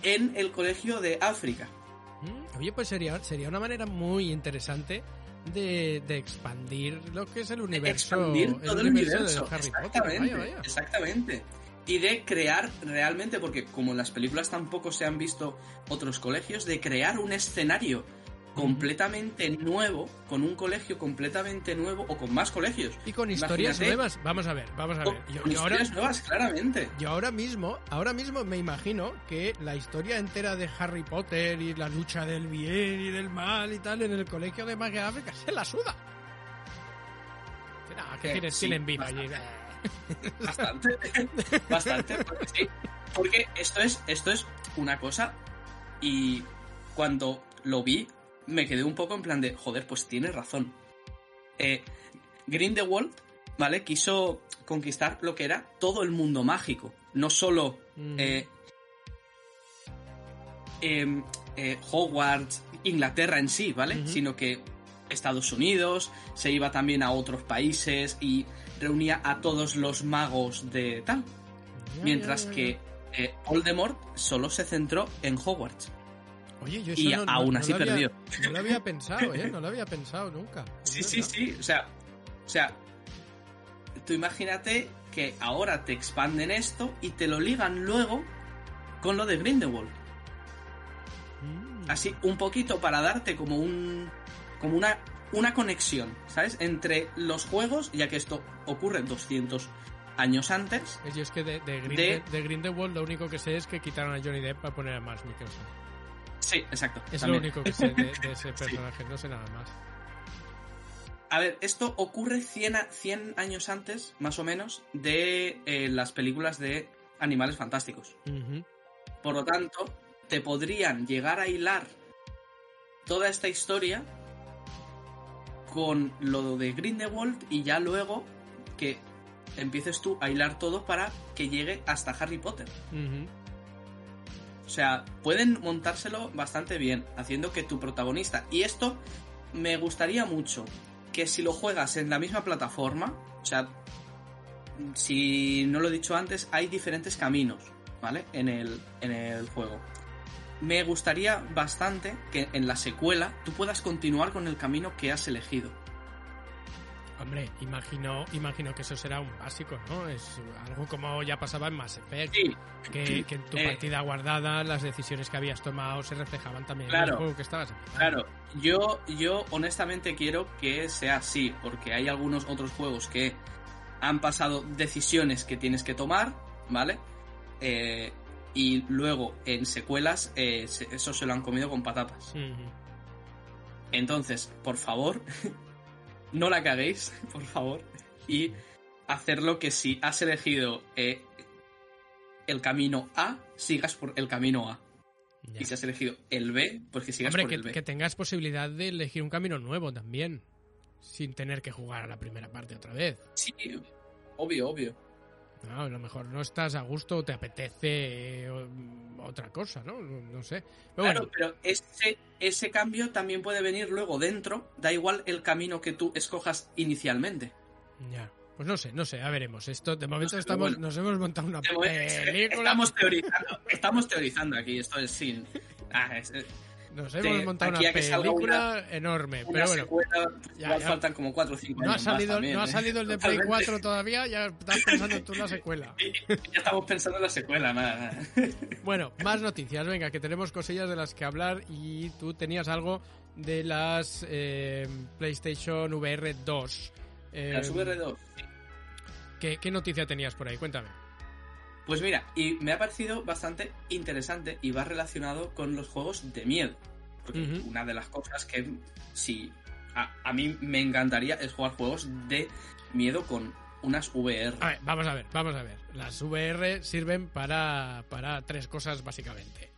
Speaker 2: en el colegio de África.
Speaker 1: Mm, Oye, pues sería, sería una manera muy interesante de, de expandir lo que es el universo,
Speaker 2: expandir todo el universo,
Speaker 1: Potter.
Speaker 2: exactamente,
Speaker 1: Vaya, vaya.
Speaker 2: exactamente. Y de crear realmente, porque como en las películas tampoco se han visto otros colegios, de crear un escenario completamente nuevo, con un colegio completamente nuevo o con más colegios.
Speaker 1: Y con historias
Speaker 2: Imagínate,
Speaker 1: nuevas. Vamos a ver, vamos a
Speaker 2: Con,
Speaker 1: ver. Yo,
Speaker 2: con
Speaker 1: yo ahora,
Speaker 2: historias nuevas, claramente.
Speaker 1: yo ahora mismo, ahora mismo me imagino que la historia entera de Harry Potter y la lucha del bien y del mal y tal en el colegio de magia África se la suda. Nah, que
Speaker 2: Eh,
Speaker 1: tienen,
Speaker 2: sí,
Speaker 1: tienen vida allí.
Speaker 2: Bastante. bastante. Porque sí. Porque esto es, esto es una cosa. Y cuando lo vi, me quedé un poco en plan de, joder, pues tiene razón. Eh, Grindelwald, ¿vale? Quiso conquistar lo que era todo el mundo mágico. No solo
Speaker 1: Mm.
Speaker 2: eh, em, eh, Hogwarts, Inglaterra en sí, ¿vale? Sino que Estados Unidos, se iba también a otros países y reunía a todos los magos de tal. Mientras que eh, Voldemort solo se centró en Hogwarts.
Speaker 1: Ya. Oye, yo eso
Speaker 2: y
Speaker 1: no, no-
Speaker 2: aún
Speaker 1: no
Speaker 2: así
Speaker 1: había-
Speaker 2: perdió.
Speaker 1: No lo había pensado, ¿eh? No lo había pensado nunca.
Speaker 2: Sí, sí, sí. O sea, o sea, tú imagínate que ahora te expanden esto y te lo ligan luego con lo de Grindelwald.
Speaker 1: Mm.
Speaker 2: Así, un poquito para darte como un. como una. una conexión, ¿sabes? Entre los juegos, ya que esto ocurre 200 años antes.
Speaker 1: Yo es que de, de, Grinde-
Speaker 2: De-
Speaker 1: de Grindelwald lo único que sé es que quitaron a Johnny Depp para poner a Max Mikkelsen.
Speaker 2: Sí, exacto.
Speaker 1: Es
Speaker 2: también.
Speaker 1: lo único que sé de, de ese personaje, no sé nada más.
Speaker 2: A ver, esto ocurre 100, a- 100 años antes, más o menos, de eh, las películas de Animales Fantásticos. Por lo tanto, te podrían llegar a hilar toda esta historia con lo de Grindelwald y ya luego que empieces tú a hilar todo para que llegue hasta Harry Potter. O sea, pueden montárselo bastante bien, haciendo que tu protagonista. Y esto me gustaría mucho que si lo juegas en la misma plataforma, o sea, si no lo he dicho antes, hay diferentes caminos, ¿vale? En el, en el juego. Me gustaría bastante que en la secuela tú puedas continuar con el camino que has elegido.
Speaker 1: Hombre, imagino, imagino que eso será un básico, ¿no? Es algo como ya pasaba en Mass Effect.
Speaker 2: Sí,
Speaker 1: Que, que en tu
Speaker 2: Eh.
Speaker 1: partida guardada las decisiones que habías tomado se reflejaban también en
Speaker 2: Claro.
Speaker 1: el juego que estabas.
Speaker 2: Claro, yo, yo honestamente quiero que sea así, porque hay algunos otros juegos que han pasado decisiones que tienes que tomar, ¿vale? Eh, y luego en secuelas eh, eso se lo han comido con patatas. Entonces, por favor, no la caguéis, por favor, y hacerlo que si has elegido eh, el camino A, sigas por el camino A.
Speaker 1: Ya.
Speaker 2: Y si has elegido el B, pues que sigas
Speaker 1: Hombre,
Speaker 2: por
Speaker 1: que,
Speaker 2: el B.
Speaker 1: que tengas posibilidad de elegir un camino nuevo también. Sin tener que jugar a la primera parte otra vez.
Speaker 2: Sí, obvio, obvio.
Speaker 1: No, a lo mejor no estás a gusto o te apetece eh, otra cosa, ¿no? No, no sé. Pero
Speaker 2: Claro,
Speaker 1: bueno,
Speaker 2: pero ese, ese cambio también puede venir luego dentro, da igual el camino que tú escojas inicialmente.
Speaker 1: ya. Pues no sé, no sé, ya veremos. Esto, de momento
Speaker 2: No
Speaker 1: estamos,
Speaker 2: bueno.
Speaker 1: nos hemos montado una película.
Speaker 2: Estamos teorizando, estamos teorizando aquí, esto es sin... Ah, es-
Speaker 1: Nos
Speaker 2: de
Speaker 1: hemos montado una película enorme.
Speaker 2: una
Speaker 1: Pero bueno,
Speaker 2: secuela,
Speaker 1: ya, ya.
Speaker 2: faltan como 4 o 5
Speaker 1: no ha
Speaker 2: años más
Speaker 1: salido,
Speaker 2: también,
Speaker 1: no ha
Speaker 2: ¿eh?
Speaker 1: salido el de Play
Speaker 2: Totalmente.
Speaker 1: 4 todavía, ya estás pensando tú en la secuela.
Speaker 2: Ya estamos pensando en la secuela, nada.
Speaker 1: Bueno, más noticias, venga, que tenemos cosillas de las que hablar y tú tenías algo de las eh, PlayStation VR 2. Eh,
Speaker 2: La VR2.
Speaker 1: ¿qué, qué noticia tenías por ahí? Cuéntame.
Speaker 2: Pues mira, y me ha parecido bastante interesante y va relacionado con los juegos de miedo. Porque una de las cosas que si a, a mí me encantaría es jugar juegos de miedo con unas VR.
Speaker 1: A ver, vamos a ver, vamos a ver. Las VR sirven para, para tres cosas básicamente.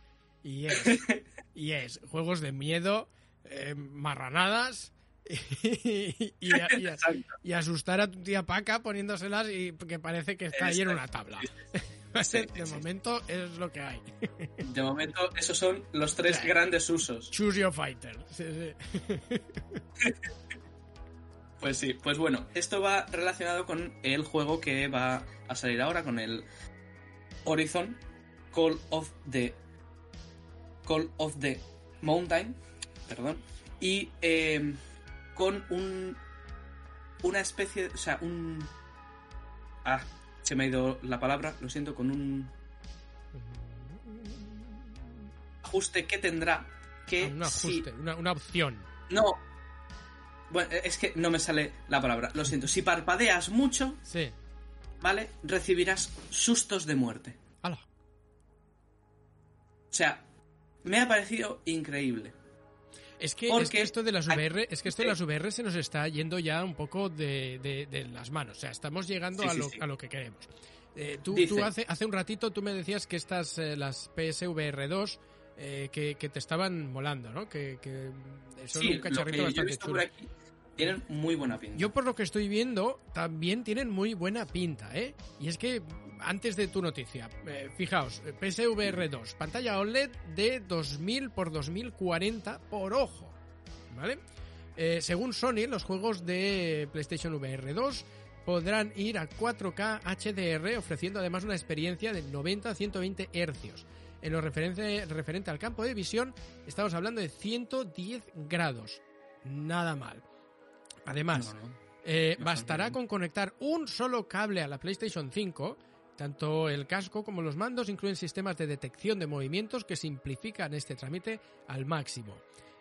Speaker 1: Y es, y es juegos de miedo, eh, marranadas y, y- y-
Speaker 2: Exacto.
Speaker 1: y asustar a tu tía Paca poniéndoselas y que parece que está ahí en una tabla.
Speaker 2: Sí,
Speaker 1: de
Speaker 2: sí,
Speaker 1: momento es lo que hay.
Speaker 2: De momento, esos son los tres
Speaker 1: Sí.
Speaker 2: grandes usos.
Speaker 1: Choose your fighter. Sí, sí.
Speaker 2: Pues sí, pues bueno, esto va relacionado con el juego que va a salir ahora, con el Horizon Call of the Call of the Mountain, perdón, y eh, con un una especie, o sea, un ah, se me ha ido la palabra, lo siento, con un ajuste que tendrá que
Speaker 1: Ah, un
Speaker 2: si-
Speaker 1: ajuste, una, una opción.
Speaker 2: no. Bueno, es que no me sale la palabra. Lo siento. Si parpadeas mucho,
Speaker 1: Sí.
Speaker 2: ¿vale? Recibirás sustos de muerte.
Speaker 1: Hala.
Speaker 2: O sea, me ha parecido increíble.
Speaker 1: Es que,
Speaker 2: Porque
Speaker 1: es que esto de las VR, es que esto de las VR se nos está yendo ya un poco de, de- de las manos. O sea, estamos llegando
Speaker 2: Sí,
Speaker 1: a, lo,
Speaker 2: sí.
Speaker 1: a lo que queremos. Eh, tú, tú hace, hace un ratito tú me decías que estas, eh, las PSVR 2, eh, que, que te estaban molando, ¿no? Que, que son
Speaker 2: sí,
Speaker 1: un
Speaker 2: lo que
Speaker 1: cacharrito
Speaker 2: yo he
Speaker 1: bastante
Speaker 2: visto
Speaker 1: chulo.
Speaker 2: por aquí tienen muy buena pinta.
Speaker 1: Yo por lo que estoy viendo, también tienen muy buena pinta, ¿eh? Y es que, antes de tu noticia, eh, fijaos, eh, PSVR 2, pantalla OLED de 2000 por 2040 por ojo, ¿vale? Eh, según Sony, los juegos de PlayStation VR 2 podrán ir a 4K HDR, ofreciendo además una experiencia de 90 a 120 hercios. En lo referente, referente al campo de visión, estamos hablando de 110 grados. Nada mal. Además,
Speaker 2: No, no.
Speaker 1: eh, bastará
Speaker 2: bien.
Speaker 1: con conectar un solo cable a la PlayStation 5. Tanto el casco como los mandos incluyen sistemas de detección de movimientos que simplifican este trámite al máximo.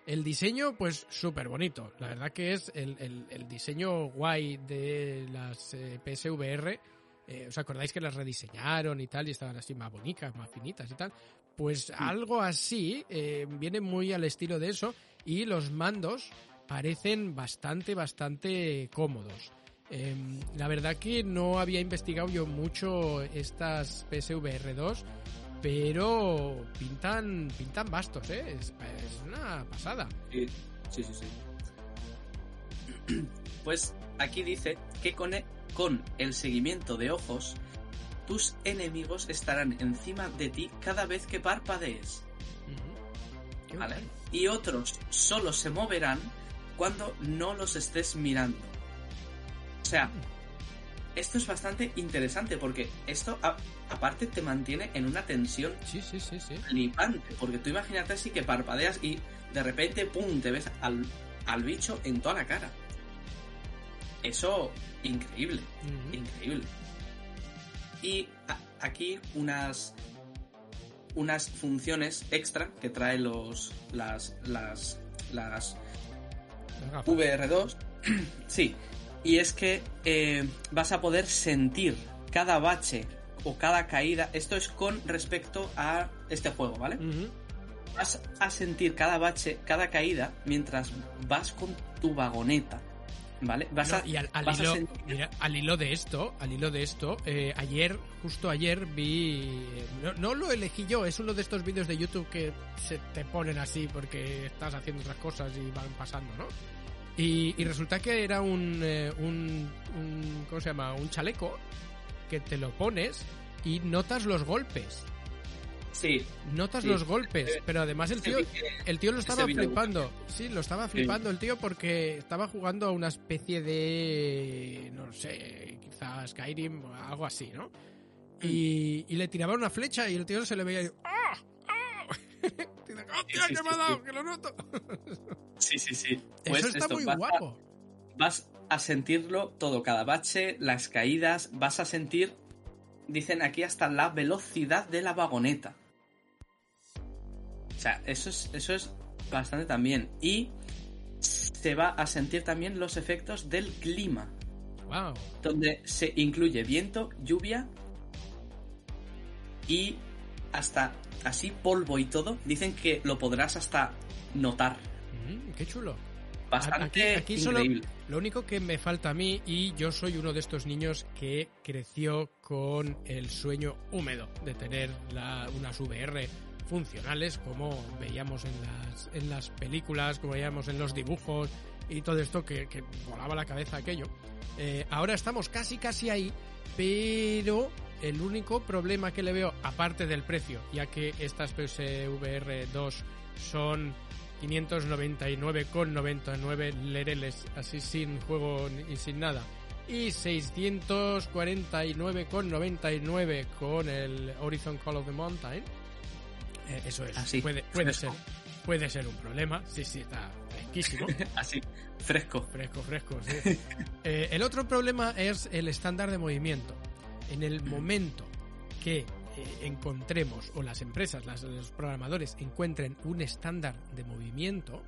Speaker 1: El diseño, pues súper bonito. La verdad que es el, el- el diseño guay de las eh, PSVR. Eh, ¿Os acordáis que las rediseñaron y tal? Y estaban así más bonitas, más finitas y tal. Pues algo así eh, viene muy al estilo de eso. Y los mandos parecen bastante, bastante cómodos. Eh, la verdad que no había investigado yo mucho estas PSVR 2, pero pintan, pintan bastos, ¿eh? Es, es una pasada.
Speaker 2: Sí, sí, sí. sí. Pues aquí dice que con e- con el seguimiento de ojos, tus enemigos estarán encima de ti cada vez que parpadees.
Speaker 1: Qué
Speaker 2: ¿vale?
Speaker 1: guay.
Speaker 2: Y otros solo se moverán cuando no los estés mirando. O sea, esto es bastante interesante porque esto a- aparte te mantiene en una tensión
Speaker 1: Sí, sí, sí, sí.
Speaker 2: flipante. Porque tú imagínate así que parpadeas y de repente, ¡pum!, te ves al, al bicho en toda la cara. Eso, increíble, increíble. Y a- aquí unas unas funciones extra que trae los las las las. VR2 sí. Y es que eh, vas a poder sentir cada bache o cada caída. Esto es con respecto a este juego vale vas a sentir cada bache cada caída mientras vas con tu vagoneta vale vas a
Speaker 1: y al, al
Speaker 2: vas a
Speaker 1: hilo,
Speaker 2: sentir-
Speaker 1: mira, al hilo de esto, al hilo de esto, eh, ayer, justo ayer vi, no, no lo elegí yo, es uno de estos vídeos de YouTube que se te ponen así porque estás haciendo otras cosas y van pasando, ¿no? Y, y resulta que era un, eh, un, un, ¿cómo se llama? Un chaleco que te lo pones y notas los golpes.
Speaker 2: Sí.
Speaker 1: Notas
Speaker 2: sí.
Speaker 1: los golpes,
Speaker 2: Ese-
Speaker 1: pero además el tío, el tío lo estaba flipando. Sí, lo estaba flipando el tío porque estaba jugando a una especie de, no sé, quizás Skyrim o algo así, ¿no?
Speaker 2: Mm.
Speaker 1: Y, y le tiraba una flecha y el tío se le veía y, ¡ah! ¡ah! ¡Hostia,
Speaker 2: Sí, sí,
Speaker 1: que me ha
Speaker 2: sí,
Speaker 1: dado! ¡Que lo noto!
Speaker 2: Sí, sí, sí. Pues
Speaker 1: Eso está
Speaker 2: esto,
Speaker 1: muy
Speaker 2: vas a-
Speaker 1: guapo.
Speaker 2: vas a sentirlo todo, cada bache, las caídas, vas a sentir, dicen aquí, hasta la velocidad de la vagoneta. O sea, eso es, eso es bastante también. Y se va a sentir también los efectos del clima,
Speaker 1: ¡Wow!
Speaker 2: donde se incluye viento, lluvia y hasta así polvo y todo. Dicen que lo podrás hasta notar.
Speaker 1: Mm, ¡Qué chulo!
Speaker 2: Bastante
Speaker 1: Aquí- aquí solo-
Speaker 2: increíble.
Speaker 1: Lo único que me falta a mí, y yo soy uno de estos niños que creció con el sueño húmedo de tener la- unas VR funcionales, como veíamos en las, en las películas, como veíamos en los dibujos y todo esto que, volaba la cabeza aquello. Eh, ahora estamos casi casi ahí, pero el único problema que le veo, aparte del precio, ya que estas PSVR 2 son 599,99 lereles, así sin juego y sin nada. Y 649,99 con el Horizon Call of the Mountain. Eh, eso es,
Speaker 2: Así,
Speaker 1: puede, puede ser. Puede ser un problema. Sí, sí, está fresquísimo.
Speaker 2: Así, fresco.
Speaker 1: Fresco, fresco, sí. Eh, el otro problema es el estándar de movimiento. En el momento que eh, encontremos, o las empresas, las- los programadores encuentren un estándar de movimiento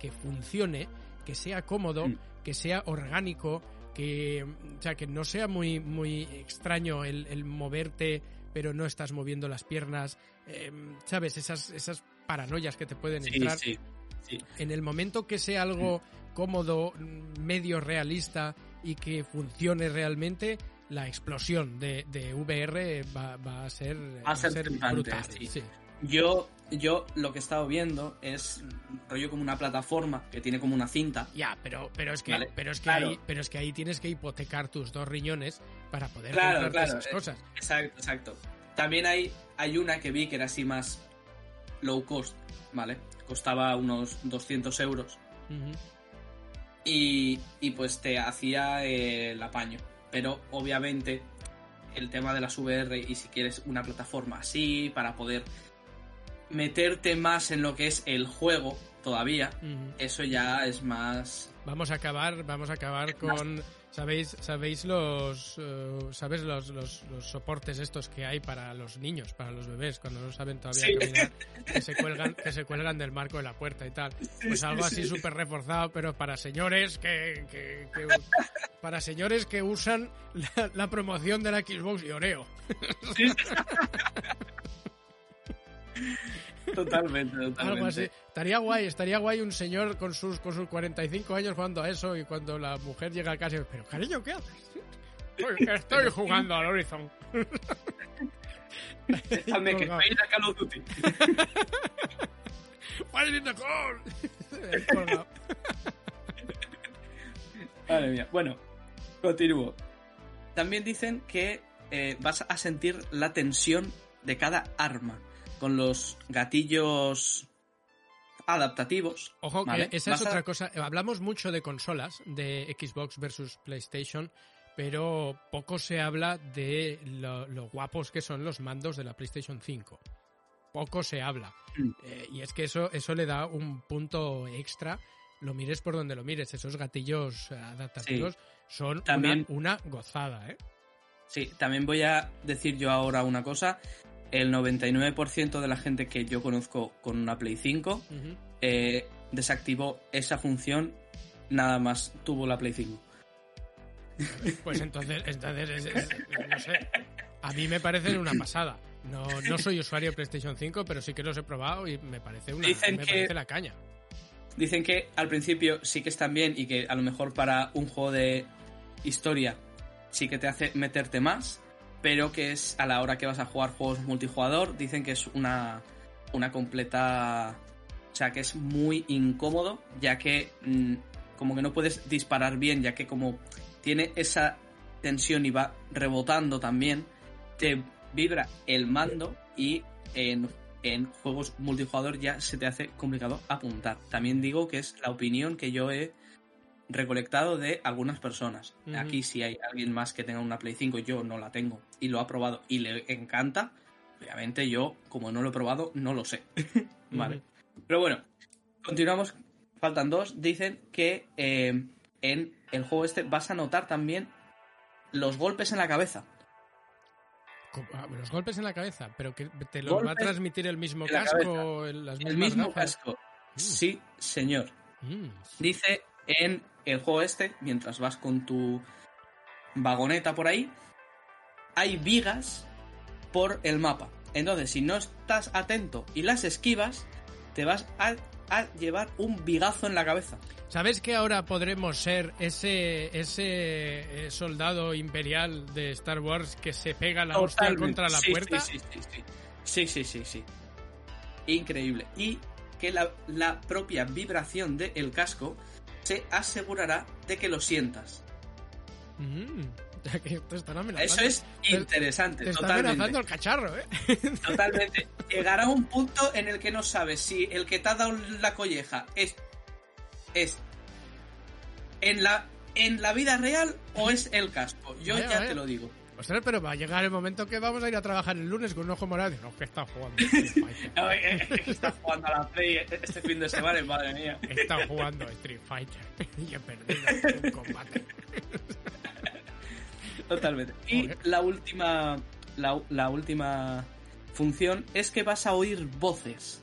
Speaker 1: que funcione, que sea cómodo,
Speaker 2: Mm.
Speaker 1: que sea orgánico, que, o sea, que no sea muy, muy extraño el, el moverte, pero no estás moviendo las piernas, eh, ¿sabes? Esas, esas paranoias que te pueden
Speaker 2: Sí,
Speaker 1: entrar
Speaker 2: sí, sí.
Speaker 1: en el momento que sea algo cómodo, mm, medio realista y que funcione realmente, la explosión de, de VR va, va a ser,
Speaker 2: Va a ser
Speaker 1: brutal.
Speaker 2: Yo, yo lo que he estado viendo es rollo como una plataforma que tiene como una cinta.
Speaker 1: Ya, pero, pero es que,
Speaker 2: Vale,
Speaker 1: pero es que
Speaker 2: claro.
Speaker 1: ahí, pero es que ahí tienes que hipotecar tus dos riñones para poder
Speaker 2: Claro, claro,
Speaker 1: esas cosas.
Speaker 2: Exacto, exacto. También hay, hay una que vi que era así más low cost, ¿vale? Costaba unos 200 euros y, y pues te hacía eh, el apaño. Pero obviamente el tema de las VR y si quieres una plataforma así para poder meterte más en lo que es el juego todavía, eso ya es más...
Speaker 1: Vamos a acabar, vamos a acabar con sabéis sabéis los eh, sabes los, los, los soportes estos que hay para los niños, para los bebés cuando no saben todavía
Speaker 2: Sí.
Speaker 1: caminar, que se cuelgan que se cuelgan del marco de la puerta y tal. Pues algo así súper reforzado, pero para señores que, que- que- para señores que usan la, la promoción de la Xbox y Oreo.
Speaker 2: Totalmente, totalmente.
Speaker 1: Algo así. Estaría guay, estaría guay un señor con sus, con sus 45 años jugando a eso y cuando la mujer llega a casa y dice, pero cariño, ¿qué haces? Estoy, jugando al Horizon.
Speaker 2: Déjame que estoy en Call of Duty.
Speaker 1: Fire in the.
Speaker 2: Madre mía. Bueno, continúo. También dicen que eh, vas a sentir la tensión de cada arma con los gatillos adaptativos.
Speaker 1: Ojo, que esa es otra cosa. Hablamos mucho de consolas, de Xbox versus PlayStation, pero poco se habla de lo, lo guapos que son los mandos de la PlayStation 5. Poco se habla.
Speaker 2: Mm.
Speaker 1: Eh, y es que eso, eso le da un punto extra. Lo mires por donde lo mires. Esos gatillos eh, adaptativos son
Speaker 2: También-
Speaker 1: una, una gozada, ¿eh?
Speaker 2: Sí, también voy a decir yo ahora una cosa. El 99% de la gente que yo conozco con una Play 5
Speaker 1: Ujú.
Speaker 2: eh, desactivó esa función nada más tuvo la Play 5.
Speaker 1: Pues entonces, entonces es- es- no sé. A mí me parecen una pasada. No, no soy usuario de PlayStation 5, pero sí que los he probado y me parece una
Speaker 2: Dicen
Speaker 1: me
Speaker 2: que-
Speaker 1: parece la caña.
Speaker 2: Dicen que al principio sí que están bien y que a lo mejor para un juego de historia sí que te hace meterte más, pero que es a la hora que vas a jugar juegos multijugador, dicen que es una, una completa... O sea, que es muy incómodo, ya que mm, como que no puedes disparar bien, ya que como tiene esa tensión y va rebotando también, te vibra el mando y en, en juegos multijugador ya se te hace complicado apuntar. También digo que es la opinión que yo he recolectado de algunas personas. Aquí si hay alguien más que tenga una Play 5, yo no la tengo y lo ha probado y le encanta, obviamente yo, como no lo he probado, no lo sé. vale. Pero bueno, continuamos. Faltan dos. Dicen que eh, en el juego este vas a notar también los golpes en la cabeza.
Speaker 1: Ah, Los golpes en la cabeza, pero que te los va a
Speaker 2: Golpes
Speaker 1: transmitir el mismo
Speaker 2: en la
Speaker 1: casco, el, las
Speaker 2: El mismo
Speaker 1: gafas.
Speaker 2: casco. Sí, señor.
Speaker 1: Mm,
Speaker 2: Dice en el juego este, mientras vas con tu vagoneta por ahí, hay vigas por el mapa. Entonces, si no estás atento y las esquivas, te vas a, a llevar un vigazo en la cabeza.
Speaker 1: ¿Sabes que ahora podremos ser ese, ese eh, soldado imperial de Star Wars que se pega la hostia contra la
Speaker 2: Sí,
Speaker 1: puerta?
Speaker 2: Sí, sí, sí, sí. Sí, sí, sí, sí. Increíble. Y que la, la propia vibración del casco se asegurará de que lo sientas.
Speaker 1: Mm, ya que te están amenazando.
Speaker 2: Eso es
Speaker 1: Te-
Speaker 2: interesante,
Speaker 1: Te está
Speaker 2: totalmente.
Speaker 1: amenazando el cacharro, ¿eh?
Speaker 2: Totalmente. Llegará un punto en el que no sabes si el que te ha dado la colleja es. es. en la. en la vida real o es el casco. Yo
Speaker 1: Vaya,
Speaker 2: ya
Speaker 1: vaya.
Speaker 2: te lo digo.
Speaker 1: Ostras, pero va a llegar el momento que vamos a ir a trabajar el lunes con un ojo morado. No, que está jugando. Street Fighter.
Speaker 2: Ay, eh, eh, Está jugando a la Play este fin de semana, madre mía.
Speaker 1: Está jugando Street Fighter y he perdido un combate.
Speaker 2: Totalmente. Y
Speaker 1: Joder.
Speaker 2: la última. La, la última función es que vas a oír voces.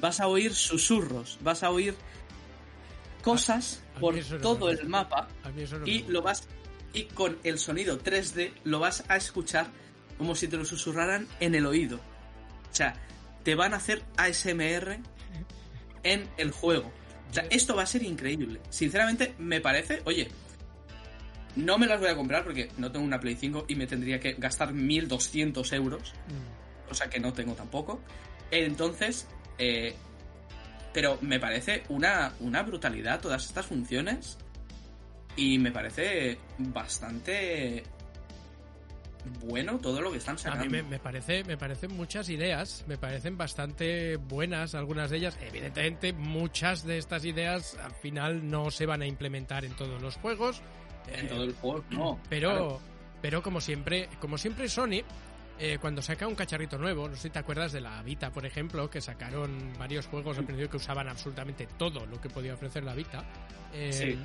Speaker 2: Vas a oír susurros. Vas a oír cosas
Speaker 1: A- a
Speaker 2: por
Speaker 1: no
Speaker 2: todo el mapa.
Speaker 1: A mí eso no
Speaker 2: y lo vas y con el sonido 3D lo vas a escuchar como si te lo susurraran en el oído. O sea, te van a hacer ASMR en el juego. O sea, esto va a ser increíble. Sinceramente, me parece, oye, no me las voy a comprar porque no tengo una Play 5 y me tendría que gastar 1200 euros,
Speaker 1: Mm.
Speaker 2: cosa que no tengo tampoco. Entonces, eh, pero me parece una, una brutalidad todas estas funciones y me parece bastante bueno todo lo que están
Speaker 1: A
Speaker 2: sacando.
Speaker 1: mí me, me parece, me parecen muchas ideas, me parecen bastante buenas algunas de ellas. Evidentemente, muchas de estas ideas al final no se van a implementar en todos los juegos.
Speaker 2: En
Speaker 1: eh,
Speaker 2: todo el juego, no.
Speaker 1: pero,
Speaker 2: claro.
Speaker 1: pero como siempre, como siempre Sony, eh, cuando saca un cacharrito nuevo, no sé si te acuerdas de la Vita, por ejemplo, que sacaron varios juegos al principio que usaban absolutamente todo lo que podía ofrecer la Vita. eh,
Speaker 2: Sí.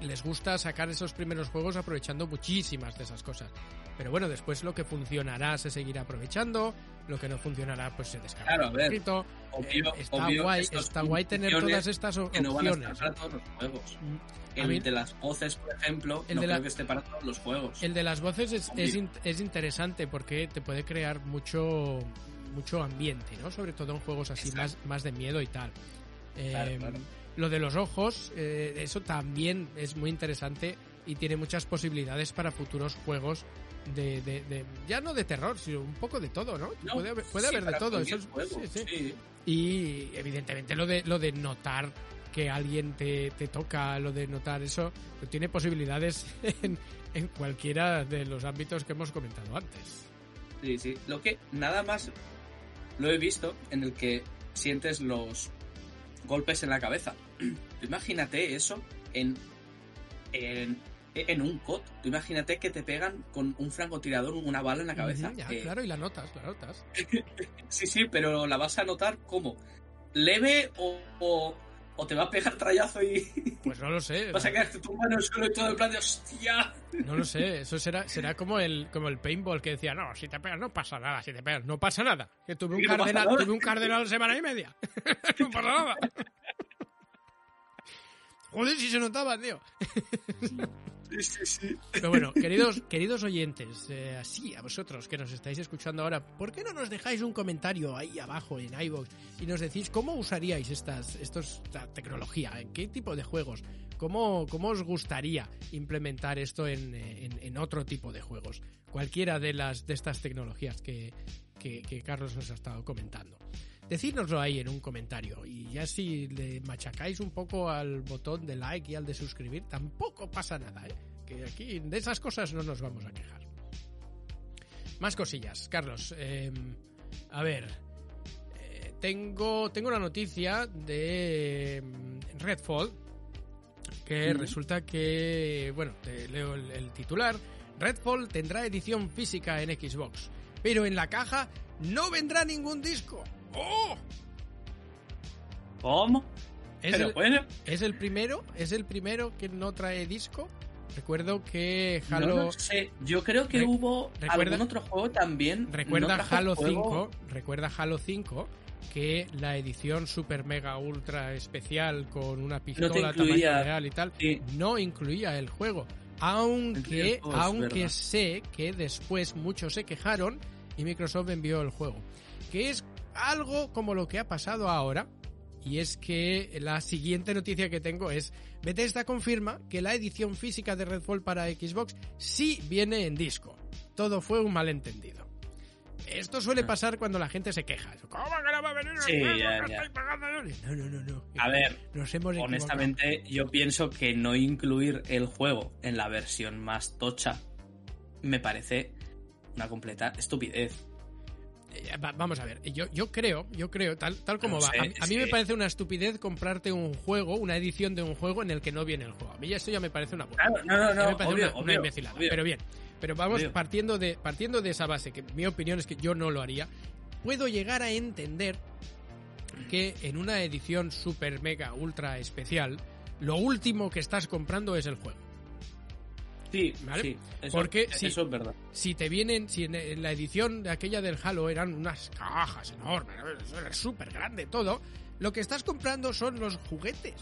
Speaker 1: Les gusta sacar esos primeros juegos aprovechando muchísimas de esas cosas. Pero bueno, después lo que funcionará se seguirá aprovechando, lo que no funcionará pues se descarga
Speaker 2: Claro,
Speaker 1: un poquito.
Speaker 2: Obvio,
Speaker 1: Eh, está
Speaker 2: obvio,
Speaker 1: guay, está guay tener todas estas o-
Speaker 2: que no van a estar
Speaker 1: opciones.
Speaker 2: para todos los juegos.
Speaker 1: Mm,
Speaker 2: El
Speaker 1: mí-
Speaker 2: de las voces, por ejemplo,
Speaker 1: El
Speaker 2: no
Speaker 1: de la-
Speaker 2: creo que esté para todos los juegos.
Speaker 1: El de las voces es, es, es interesante porque te puede crear mucho mucho ambiente, ¿no? Sobre todo en juegos así
Speaker 2: Exacto.
Speaker 1: más, más de miedo y tal. Eh,
Speaker 2: Claro, claro.
Speaker 1: Lo de los ojos, eh, eso también es muy interesante y tiene muchas posibilidades para futuros juegos de, de- de- ya no de terror, sino un poco de todo, ¿no?
Speaker 2: No,
Speaker 1: puede haber, puede
Speaker 2: sí,
Speaker 1: haber de todo. Eso es-
Speaker 2: juego,
Speaker 1: sí, sí.
Speaker 2: sí.
Speaker 1: Y evidentemente lo de lo de notar que alguien te, te toca, lo de notar eso, tiene posibilidades en, en cualquiera de los ámbitos que hemos comentado antes.
Speaker 2: Sí, sí. Lo que nada más lo he visto en el que sientes los golpes en la cabeza. Tú imagínate eso en, en, en un COD. Tú imagínate que te pegan con un francotirador una bala en la cabeza.
Speaker 1: Ya,
Speaker 2: Eh,
Speaker 1: claro, y la notas, la notas.
Speaker 2: Sí, sí, pero la vas a notar como leve o, o, o te va a pegar trayazo y
Speaker 1: Pues no lo sé.
Speaker 2: vas a quedarte tumbado en el suelo y todo en plan de hostia.
Speaker 1: No lo sé, eso será, será como el como el paintball que decía, no, si te pegas no pasa nada, si te pegas no pasa nada. Que tuve un
Speaker 2: no
Speaker 1: cardenal, tuve un cardenal semana y media. no pasa nada. Joder, si se notaba, tío.
Speaker 2: Sí, sí, sí.
Speaker 1: Pero bueno, queridos, queridos oyentes, eh, así a vosotros que nos estáis escuchando ahora, ¿por qué no nos dejáis un comentario ahí abajo en iVoox y nos decís cómo usaríais estas, estos, esta tecnología? ¿En qué tipo de juegos? ¿Cómo, cómo os gustaría implementar esto en, en- en otro tipo de juegos? Cualquiera de las de estas tecnologías que, que- que Carlos nos ha estado comentando. Decídnoslo ahí en un comentario y ya si le machacáis un poco al botón de like y al de suscribir, tampoco pasa nada, ¿eh? Que aquí de esas cosas no nos vamos a quejar. Más cosillas, Carlos. eh, A ver, eh, tengo, tengo una noticia de mm, Redfall, que resulta que, bueno, te leo el, el titular. Redfall tendrá edición física en Xbox, pero en la caja no vendrá ningún disco. ¡Oh!
Speaker 2: ¿Cómo?
Speaker 1: Es
Speaker 2: Pero
Speaker 1: el,
Speaker 2: bueno,
Speaker 1: es el primero, es el primero que no trae disco. Recuerdo que
Speaker 2: no
Speaker 1: Halo,
Speaker 2: lo sé. Yo creo que
Speaker 1: Re-
Speaker 2: hubo
Speaker 1: recuerda-
Speaker 2: algún otro juego también.
Speaker 1: recuerda
Speaker 2: no
Speaker 1: Halo
Speaker 2: juego.
Speaker 1: 5, recuerda Halo 5 que la edición super mega ultra especial con una pistola
Speaker 2: incluía-
Speaker 1: tamaño real y tal
Speaker 2: Sí.
Speaker 1: no incluía el juego. Aunque, aunque sé que después muchos se quejaron y Microsoft envió el juego. Que es algo como lo que ha pasado ahora. Y es que la siguiente noticia que tengo es Bethesda confirma que la edición física de Redfall para Xbox sí viene en disco. Todo fue un malentendido. Esto suele
Speaker 2: Ah.
Speaker 1: pasar cuando la gente se queja. ¿Cómo que no va a venir
Speaker 2: Sí, ya, ya.
Speaker 1: No, no, no, no.
Speaker 2: A ver,
Speaker 1: Nos hemos
Speaker 2: honestamente, yo pienso que no incluir el juego en la versión más tocha me parece una completa estupidez.
Speaker 1: Eh, va- Vamos a ver, yo, yo creo, yo creo, tal, tal como
Speaker 2: No
Speaker 1: va.
Speaker 2: sé,
Speaker 1: a, mí- a me parece una estupidez comprarte un juego, una edición de un juego en el que no viene el juego. A mí esto ya me parece una.
Speaker 2: Claro, no, no,
Speaker 1: Ya
Speaker 2: no,
Speaker 1: me parece
Speaker 2: obvio,
Speaker 1: una, imbecilada.
Speaker 2: obvio.
Speaker 1: Pero bien, pero vamos partiendo de, partiendo de esa base, que mi opinión es que yo no lo haría, puedo llegar a entender que en una edición super mega ultra especial, lo último que estás comprando es el juego.
Speaker 2: Sí,
Speaker 1: ¿Vale?
Speaker 2: sí, eso,
Speaker 1: Porque
Speaker 2: eso
Speaker 1: sí.
Speaker 2: es verdad.
Speaker 1: si te vienen, si en, la edición de aquella del Halo eran unas cajas enormes, súper grande todo, lo que estás comprando son los juguetes.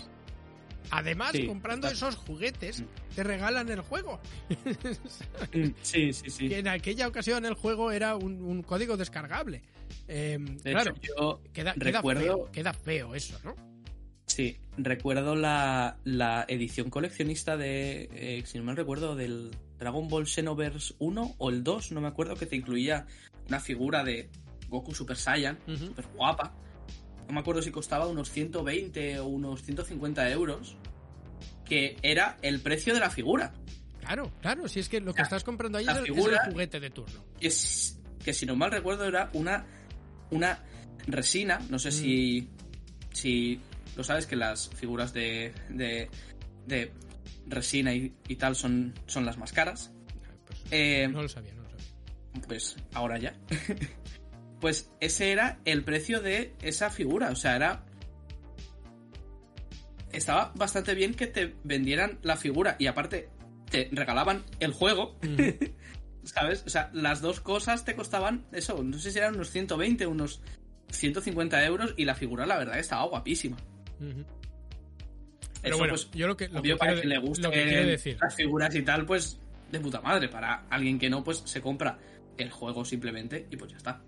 Speaker 1: Además,
Speaker 2: Sí,
Speaker 1: comprando
Speaker 2: está-
Speaker 1: esos juguetes, te regalan el juego.
Speaker 2: Mm, Sí, sí, sí.
Speaker 1: Que en aquella ocasión el juego era un, un código descargable. Eh,
Speaker 2: De
Speaker 1: claro,
Speaker 2: hecho, yo
Speaker 1: queda, queda
Speaker 2: recuerdo,
Speaker 1: feo, queda feo eso, ¿no?
Speaker 2: Sí, recuerdo la, la edición coleccionista de, eh, si no me recuerdo, del Dragon Ball Xenoverse 1 o el 2, no me acuerdo, que te incluía una figura de Goku Super Saiyan,
Speaker 1: Ujú.
Speaker 2: súper guapa. No me acuerdo si costaba unos 120 o unos 150 euros, que era el precio de la figura.
Speaker 1: Claro, claro, si es que lo que
Speaker 2: La-
Speaker 1: estás comprando ahí es el, es el juguete de turno.
Speaker 2: que, s- que si no mal recuerdo era una, una resina, no sé
Speaker 1: Mm.
Speaker 2: si, si lo sabes que las figuras de, de, de resina y, y tal son, son las más caras.
Speaker 1: Pues,
Speaker 2: Eh,
Speaker 1: no lo sabía, no lo sabía.
Speaker 2: Pues ahora ya. pues ese era el precio de esa figura, o sea, era... Estaba bastante bien que te vendieran la figura y aparte te regalaban el juego. ¿Sabes? O sea, las dos cosas te costaban eso, no sé si eran unos 120, unos 150 euros y la figura la verdad estaba guapísima.
Speaker 1: Ujú. Pero
Speaker 2: Eso,
Speaker 1: bueno,
Speaker 2: pues,
Speaker 1: yo lo que, lo
Speaker 2: obvio
Speaker 1: que
Speaker 2: para
Speaker 1: quiero,
Speaker 2: quien le guste
Speaker 1: que decir.
Speaker 2: las figuras y tal, pues de puta madre. Para alguien que no, pues se compra el juego simplemente y pues ya está.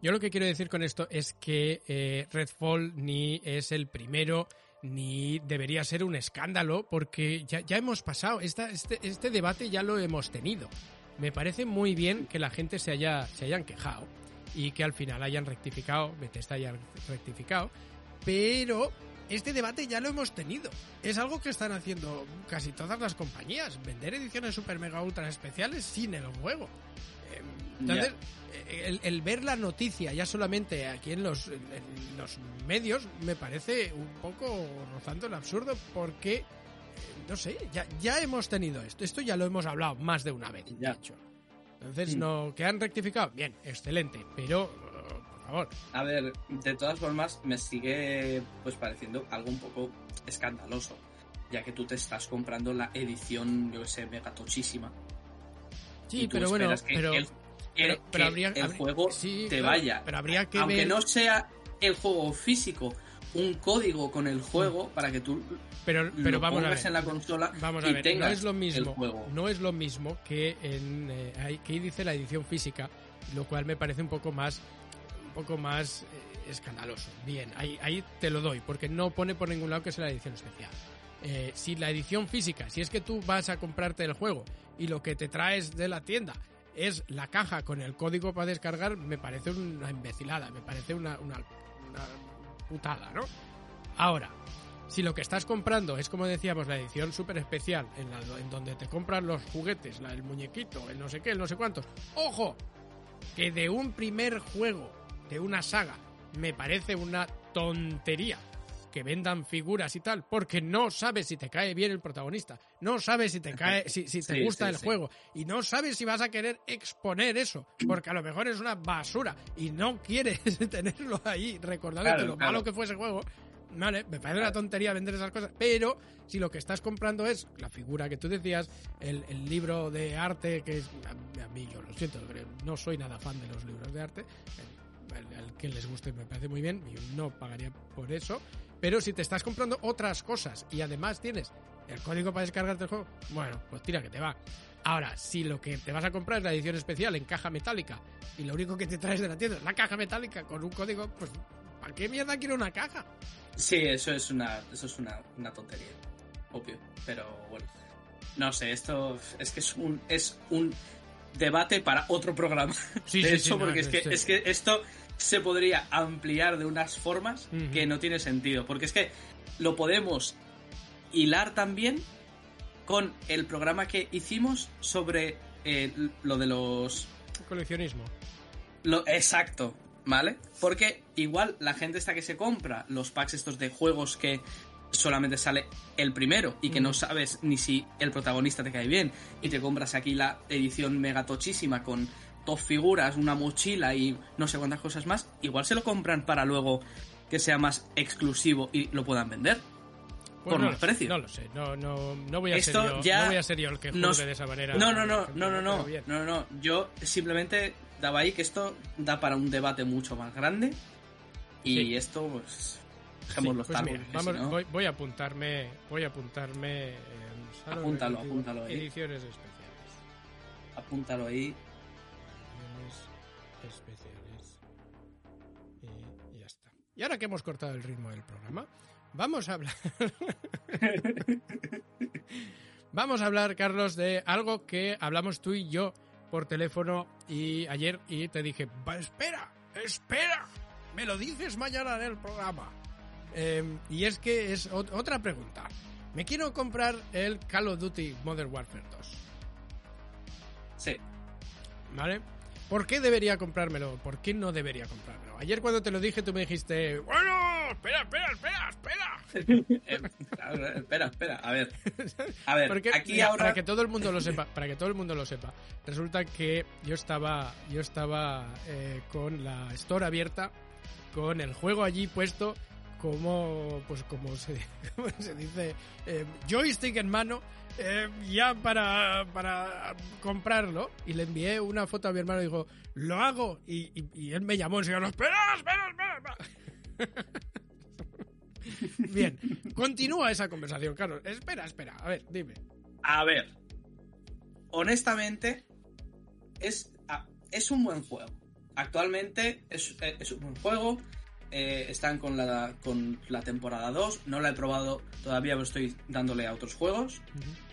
Speaker 1: Yo lo que quiero decir con esto es que eh, Redfall ni es el primero ni debería ser un escándalo porque ya, ya hemos pasado, esta, este, este debate ya lo hemos tenido. Me parece muy bien que la gente se, haya, se hayan quejado y que al final hayan rectificado, Bethesda haya rectificado, pero este debate ya lo hemos tenido. Es algo que están haciendo casi todas las compañías, vender ediciones super mega ultra especiales sin el juego. Eh, Entonces, el, el ver la noticia ya solamente aquí en los, en los medios me parece un poco rozando el absurdo porque, eh, no sé, ya, ya hemos tenido esto. Esto ya lo hemos hablado más de una vez,
Speaker 2: Ya.
Speaker 1: hecho. Entonces,
Speaker 2: Mm.
Speaker 1: no, que han rectificado, bien, excelente, pero, favor,
Speaker 2: A ver, de todas formas, me sigue pues pareciendo algo un poco escandaloso. Ya que tú te estás comprando la edición, yo que sé, mega tochísima.
Speaker 1: sí,
Speaker 2: y tú
Speaker 1: pero bueno,
Speaker 2: que
Speaker 1: pero,
Speaker 2: el,
Speaker 1: pero,
Speaker 2: que
Speaker 1: habría,
Speaker 2: el
Speaker 1: habría-
Speaker 2: juego
Speaker 1: sí,
Speaker 2: te
Speaker 1: claro,
Speaker 2: vaya.
Speaker 1: Pero habría que
Speaker 2: Aunque
Speaker 1: ver,
Speaker 2: no sea el juego físico, un código con el juego para que tú
Speaker 1: pero,
Speaker 2: lo
Speaker 1: pero vamos a
Speaker 2: pongas
Speaker 1: ver.
Speaker 2: en la consola
Speaker 1: Vamos
Speaker 2: y
Speaker 1: a ver, no
Speaker 2: tengas
Speaker 1: es lo
Speaker 2: el
Speaker 1: mismo.
Speaker 2: juego.
Speaker 1: No es lo mismo que en eh, que dice la edición física, lo cual me parece un poco más poco más eh, escandaloso. Bien, ahí, ahí te lo doy, porque no pone por ningún lado que es la edición especial. Eh, si la edición física, si es que tú vas a comprarte el juego y lo que te traes de la tienda es la caja con el código para descargar, me parece una imbecilada, me parece una, una, una putada, ¿no? Ahora, si lo que estás comprando es, como decíamos, la edición súper especial, en, la, en donde te compran los juguetes, la, el muñequito, el no sé qué, el no sé cuántos, ¡ojo! Que de un primer juego de una saga me parece una tontería que vendan figuras y tal, porque no sabes si te cae bien el protagonista, no sabes si te cae, si, si te
Speaker 2: Sí,
Speaker 1: gusta
Speaker 2: sí,
Speaker 1: el
Speaker 2: sí.
Speaker 1: juego, y no sabes si vas a querer exponer eso, porque a lo mejor es una basura y no quieres tenerlo ahí recordándote
Speaker 2: Claro,
Speaker 1: lo
Speaker 2: claro.
Speaker 1: malo que fue ese juego. Vale, me parece una tontería vender esas cosas, pero si lo que estás comprando es la figura que tú decías, el, el libro de arte, que es. A, a mí, yo lo siento, no soy nada fan de los libros de arte. Al, al que les guste me parece muy bien, yo no pagaría por eso. Pero si te estás comprando otras cosas y además tienes el código para descargarte el juego, bueno, pues tira que te va. Ahora, si lo que te vas a comprar es la edición especial en caja metálica y lo único que te traes de la tienda es la caja metálica con un código, pues ¿para qué mierda quiero una caja?
Speaker 2: Sí, eso es una, eso es una, una tontería, obvio. Pero bueno, no sé, esto es que es un, es un debate para otro programa.
Speaker 1: Sí,
Speaker 2: de
Speaker 1: sí,
Speaker 2: hecho,
Speaker 1: sí, no,
Speaker 2: porque es, que, es que esto se podría ampliar de unas formas que no tiene sentido. Porque es que lo podemos hilar también con el programa que hicimos sobre eh, lo de los
Speaker 1: Coleccionismo.
Speaker 2: lo, exacto, ¿vale? Porque igual la gente está que se compra los packs estos de juegos que solamente sale el primero y que
Speaker 1: Mm.
Speaker 2: no sabes ni si el protagonista te cae bien y te compras aquí la edición mega tochísima con dos figuras, una mochila y no sé cuántas cosas más, igual se lo compran para luego que sea más exclusivo y lo puedan vender.
Speaker 1: Pues
Speaker 2: Por
Speaker 1: no
Speaker 2: más
Speaker 1: lo sé,
Speaker 2: precio.
Speaker 1: No lo sé, no, no, no voy a
Speaker 2: Esto
Speaker 1: ser yo,
Speaker 2: ya
Speaker 1: no voy a ser yo el que juzgue
Speaker 2: nos-
Speaker 1: de esa manera.
Speaker 2: No, no, no, no, no, no, no, no, yo simplemente daba ahí que esto da para un debate mucho más grande y
Speaker 1: Sí.
Speaker 2: esto pues
Speaker 1: Sí,
Speaker 2: dejémoslo
Speaker 1: pues
Speaker 2: estar,
Speaker 1: mira,
Speaker 2: porque si
Speaker 1: vamos,
Speaker 2: no-
Speaker 1: voy, voy a apuntarme, voy a apuntarme
Speaker 2: Apúntalo, apúntalo ahí.
Speaker 1: ediciones especiales.
Speaker 2: apúntalo ahí.
Speaker 1: Especiales. Y ya está. Y ahora que hemos cortado el ritmo del programa, vamos a hablar. vamos a hablar, Carlos, de algo que hablamos tú y yo por teléfono y ayer y te dije, "Va, espera, espera, me lo dices mañana en el programa. Eh, y es que es ot- otra pregunta. Me quiero comprar el Call of Duty Modern Warfare 2.
Speaker 2: Sí.
Speaker 1: ¿Vale? ¿Por qué debería comprármelo? ¿Por qué no debería comprármelo? Ayer cuando te lo dije tú me dijiste, bueno, espera, espera, espera, espera.
Speaker 2: Eh, espera, espera, a ver. A ver,
Speaker 1: Porque,
Speaker 2: aquí
Speaker 1: mira,
Speaker 2: ahora
Speaker 1: para que todo el mundo lo sepa, para que todo el mundo lo sepa, resulta que yo estaba, yo estaba eh, con la store abierta, con el juego allí puesto, como, pues como se, como se dice, eh, joystick en mano, eh, ya para, para comprarlo. Y le envié una foto a mi hermano y dijo, lo hago. Y, y- él me llamó y se dijo, espera, espera, espera. espera". Bien, continúa esa conversación, Carlos. Espera, espera, a ver, dime.
Speaker 2: A ver. Honestamente, es, es un buen juego. Actualmente es, eh, es un buen juego. Eh, están con la, con la temporada 2. No la he probado todavía, pero estoy dándole a otros juegos.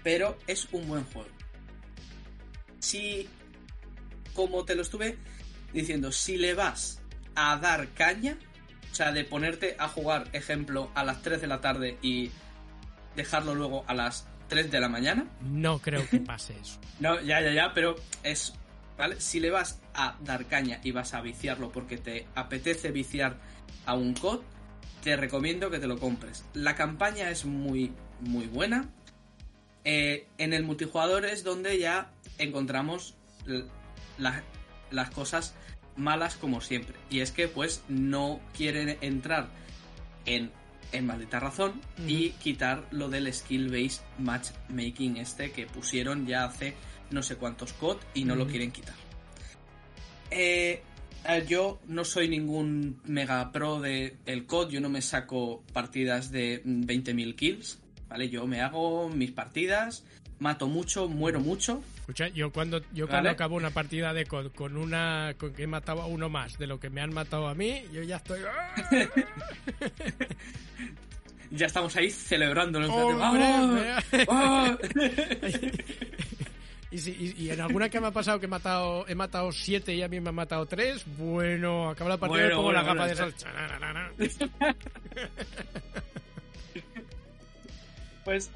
Speaker 2: Pero es un buen juego. Si, como te lo estuve diciendo, si le vas a dar caña, o sea, de ponerte a jugar, ejemplo, a las 3 de la tarde y dejarlo luego a las 3 de la mañana,
Speaker 1: No creo que pase eso.
Speaker 2: no, ya, ya, ya, pero es. ¿Vale? Si le vas a dar caña y vas a viciarlo porque te apetece viciar a un COD, te recomiendo que te lo compres. La campaña es muy, muy buena. Eh, en el multijugador es donde ya encontramos la- las cosas malas como siempre. Y es que, pues, no quieren entrar en, en maldita razón y quitar lo del skill-based matchmaking este que pusieron ya hace no sé cuántos COD y no lo quieren quitar. Eh, yo no soy ningún mega pro de el COD, yo no me saco partidas de mm, 20.000 kills, ¿vale? Yo me hago mis partidas, mato mucho, muero mucho.
Speaker 1: Escucha, yo cuando yo cuando acabo una partida de COD con una con que he matado a uno más de lo que me han matado a mí, yo ya estoy ¡ah!
Speaker 2: Ya estamos ahí celebrando
Speaker 1: ¡Hombre!
Speaker 2: ¡Oh!
Speaker 1: y, si- y- y en alguna que me ha pasado que he matado he matado siete y a mí me han matado tres, bueno, acaba la partida y
Speaker 2: Bueno,
Speaker 1: pongo la
Speaker 2: bueno,
Speaker 1: capa
Speaker 2: bueno,
Speaker 1: de sal. Chananana.
Speaker 2: Pues.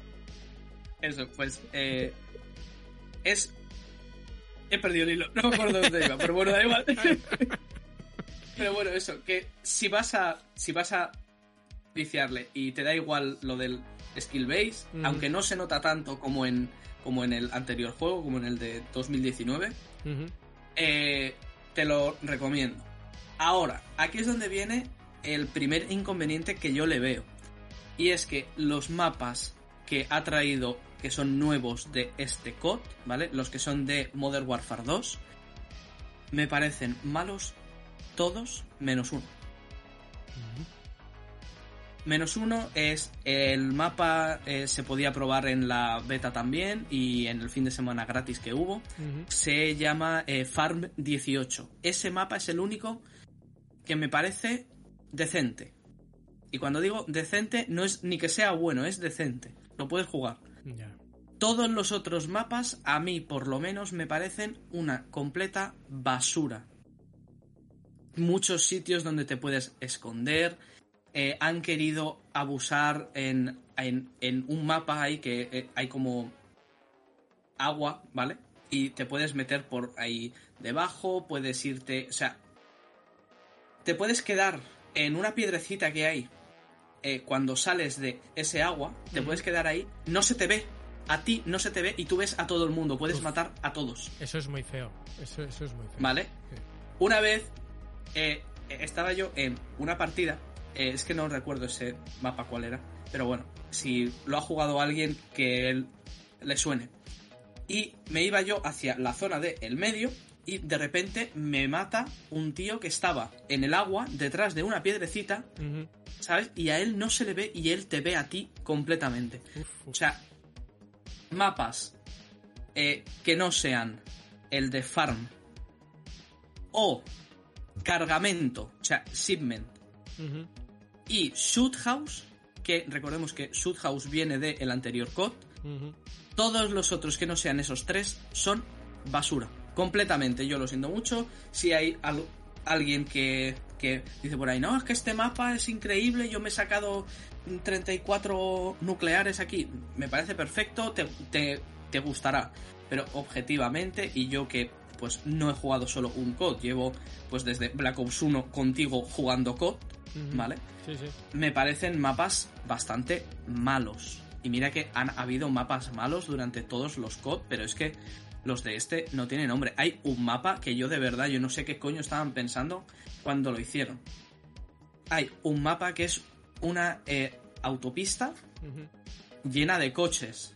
Speaker 2: Eso, pues. Eh, es. He perdido el hilo, no me acuerdo dónde iba, pero bueno, da igual. Pero bueno, eso, que si vas a. Si vas a viciarle y te da igual lo del skill base,
Speaker 1: Ujú.
Speaker 2: aunque no se nota tanto como en. Como en el anterior juego, como en el de 2019,
Speaker 1: Ujú.
Speaker 2: eh, te lo recomiendo. Ahora, aquí es donde viene el primer inconveniente que yo le veo. Y es que los mapas que ha traído, que son nuevos de este COD, ¿vale? Los que son de Modern Warfare 2, me parecen malos todos menos uno. Menos uno es el mapa, eh, se podía probar en la beta también y en el fin de semana gratis que hubo se llama eh, Farm 18. Ese mapa es el único que me parece decente. Y cuando digo decente, no es ni que sea bueno, es decente. Lo puedes jugar. Todos los otros mapas, a mí por lo menos, me parecen una completa basura. Muchos sitios donde te puedes esconder. Eh, han querido abusar en, en, en un mapa ahí que eh, hay como agua, ¿vale? Y te puedes meter por ahí debajo, puedes irte, o sea, te puedes quedar en una piedrecita que hay eh, cuando sales de ese agua, te puedes quedar ahí, no se te ve, a ti no se te ve y tú ves a todo el mundo, puedes
Speaker 1: Uf.
Speaker 2: matar a todos,
Speaker 1: Eso es muy feo. Eso, eso es muy feo.
Speaker 2: ¿vale?
Speaker 1: Sí.
Speaker 2: Una vez eh, estaba yo en una partida, eh, es que no recuerdo ese mapa cuál era, pero bueno, si lo ha jugado alguien que él le suene. Y me iba yo hacia la zona del el medio y de repente me mata un tío que estaba en el agua detrás de una piedrecita. ¿sabes? Y a él no se le ve y él te ve a ti completamente. O sea, mapas eh, que no sean el de farm o cargamento, o sea, shipment. Y shoot house, que recordemos que shoot house viene del el anterior COD, todos los otros que no sean esos tres son basura. Completamente, yo lo siento mucho. Si hay al- alguien que, que dice por ahí, no, es que este mapa es increíble, yo me he sacado 34 nucleares aquí, me parece perfecto, te, te, te gustará. Pero objetivamente, y yo que pues no he jugado solo un COD, llevo pues desde Black Ops 1 contigo jugando COD. ¿vale?
Speaker 1: Sí, sí.
Speaker 2: me parecen mapas bastante malos. Y mira que han habido mapas malos durante todos los COD, pero es que los de este no tienen nombre. Hay un mapa que yo de verdad, yo no sé qué coño estaban pensando cuando lo hicieron. Hay un mapa que es una eh, autopista llena de coches.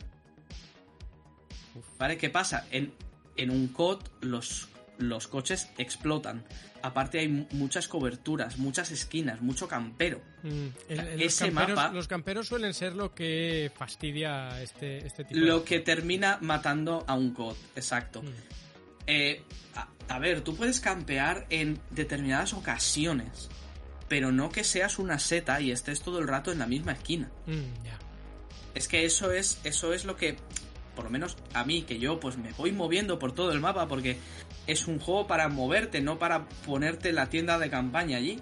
Speaker 2: ¿Vale? ¿Qué pasa? En, en un COD los, los coches explotan. Aparte hay mu- muchas coberturas, muchas esquinas, mucho campero.
Speaker 1: Mm, el- el- los,
Speaker 2: ese
Speaker 1: camperos,
Speaker 2: mapa-
Speaker 1: los camperos suelen ser lo que fastidia este, este tipo
Speaker 2: Lo
Speaker 1: de...
Speaker 2: que termina matando a un COD, exacto.
Speaker 1: Mm,
Speaker 2: Eh, a, a ver, tú puedes campear en determinadas ocasiones, pero no que seas una seta y estés todo el rato en la misma esquina.
Speaker 1: mm, ya.
Speaker 2: Es que eso es, eso es lo que, por lo menos a mí, que yo pues me voy moviendo por todo el mapa porque es un juego para moverte, no para ponerte la tienda de campaña allí.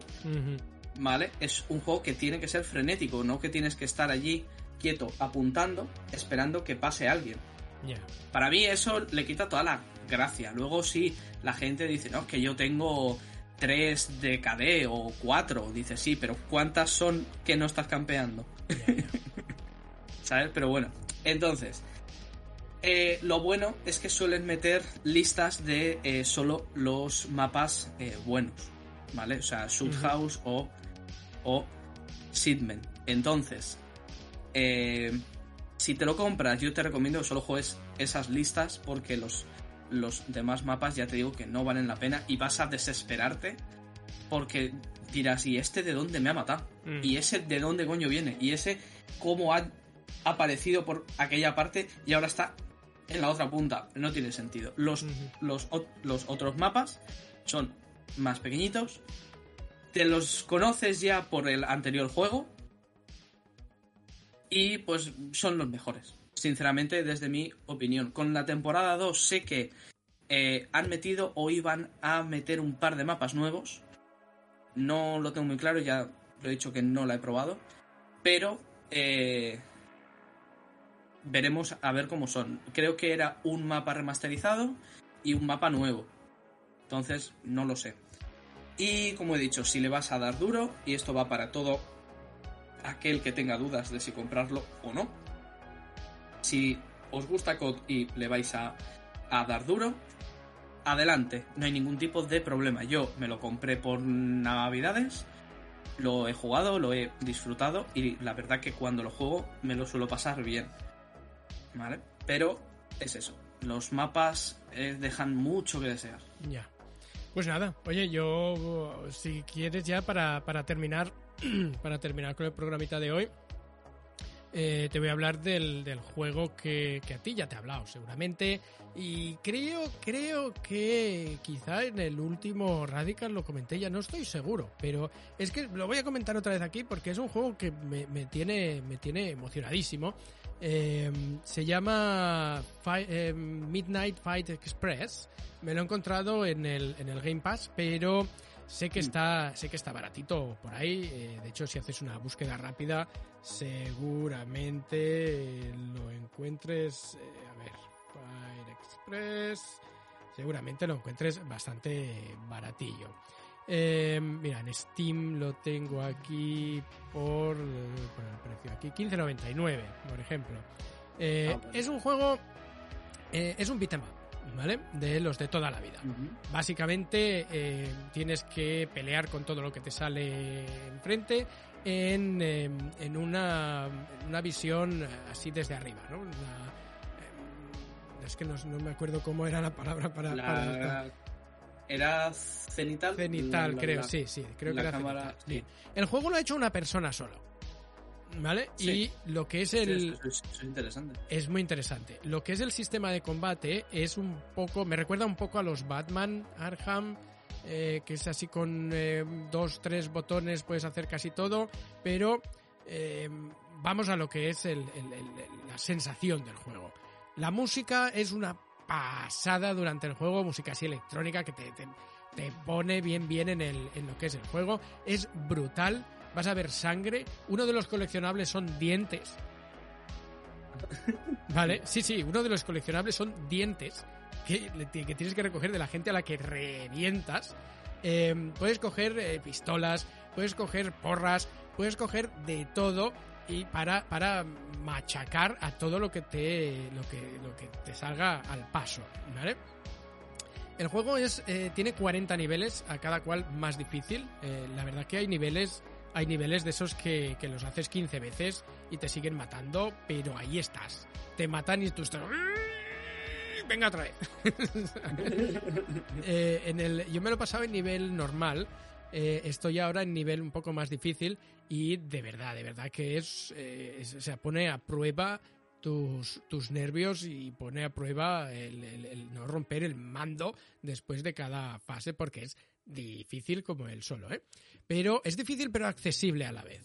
Speaker 2: ¿vale? Es un juego que tiene que ser frenético, no que tienes que estar allí quieto, apuntando, esperando que pase alguien.
Speaker 1: Ya.
Speaker 2: Para mí eso le quita toda la gracia. Luego sí, la gente dice, no, es que yo tengo 3 de KD o 4. Dice, sí, pero ¿cuántas son que no estás campeando? ¿Sabes? Pero bueno, entonces, eh, lo bueno es que suelen meter listas de eh, solo los mapas eh, buenos, ¿vale? O sea, Shoot
Speaker 1: Ujú.
Speaker 2: House o, o Seedman. Entonces, si te lo compras, yo te recomiendo que solo juegues esas listas porque los, los demás mapas ya te digo que no valen la pena y vas a desesperarte porque dirás, ¿y este de dónde me ha matado?
Speaker 1: Mm.
Speaker 2: ¿Y ese de dónde coño viene? ¿Y ese cómo ha aparecido por aquella parte y ahora está en la otra punta? No tiene sentido. Los, los, los otros mapas son más pequeñitos. Te los conoces ya por el anterior juego. Y pues son los mejores. Sinceramente, desde mi opinión. Con la temporada 2 sé que eh, han metido o iban a meter un par de mapas nuevos. No lo tengo muy claro, ya lo he dicho que no la he probado. Pero eh, veremos a ver cómo son. Creo que era un mapa remasterizado y un mapa nuevo. Entonces, no lo sé. Y como he dicho, si le vas a dar duro, y esto va para todo aquel que tenga dudas de si comprarlo o no, si os gusta COD y le vais a, a dar duro, adelante, no hay ningún tipo de problema. Yo me lo compré por Navidades, lo he jugado, lo he disfrutado y la verdad que cuando lo juego me lo suelo pasar bien. ¿Vale? Pero es eso, los mapas eh, dejan mucho que desear.
Speaker 1: Ya. Pues nada, oye, yo si quieres ya para, para terminar, para terminar con el programita de hoy, eh, te voy a hablar del, del juego que, que, a ti ya te he hablado, seguramente. Y creo, creo que quizá en el último Radical lo comenté, ya no estoy seguro, pero es que lo voy a comentar otra vez aquí porque es un juego que me, me tiene, me tiene emocionadísimo. Eh, se llama Fight, eh, Midnight Fight Express. Me lo he encontrado en el, en el Game Pass, pero sé que está, sé que está baratito por ahí. Eh, de hecho, si haces una búsqueda rápida, seguramente lo encuentres. A ver, Fire Express. Seguramente lo encuentres bastante baratillo. Eh, mira, en Steam lo tengo aquí por, por el precio aquí, 15.99, por ejemplo. Eh, ah, bueno. Es un juego, eh, es un beat'em up, ¿vale? De los de toda la vida. Uh -huh. Básicamente tienes que pelear con todo lo que te sale enfrente en, en una, una, visión así desde arriba, ¿no? Una, es que no, no, me acuerdo cómo era la palabra para...
Speaker 2: La...
Speaker 1: para
Speaker 2: ¿Era cenital?
Speaker 1: Cenital, la, creo, la, sí, sí, creo que era cámara, sí. El juego lo ha hecho una persona solo. ¿Vale? Sí. Y lo que es el.
Speaker 2: Sí, es, es, interesante.
Speaker 1: Es muy interesante. Lo que es el sistema de combate es un poco. Me recuerda un poco a los Batman Arkham. Eh, que es así con eh, dos, tres botones puedes hacer casi todo. Pero eh, vamos a lo que es el, el, el, la sensación del juego. La música es una pasada durante el juego, música así electrónica que te, te, te pone bien bien en, el, en lo que es el juego. Es brutal, vas a ver sangre. Uno de los coleccionables son dientes. Vale, sí, sí, uno de los coleccionables son dientes que, que tienes que recoger de la gente a la que revientas. Eh, puedes coger eh, pistolas, puedes coger porras, puedes coger de todo y para, para machacar a todo lo que te lo que, lo que te salga al paso, ¿vale? El juego es eh, tiene 40 niveles, a cada cual más difícil. Eh, la verdad que hay niveles hay niveles de esos que, que, los haces 15 veces y te siguen matando, pero ahí estás. Te matan y tú estás venga otra vez. eh, en el, yo me lo pasaba en nivel normal, eh, estoy ahora en nivel un poco más difícil y de verdad, de verdad que es, eh, o sea, pone a prueba tus, tus nervios y pone a prueba el, no romper el mando después de cada fase porque es difícil como el solo, ¿eh? Pero es difícil pero accesible a la vez.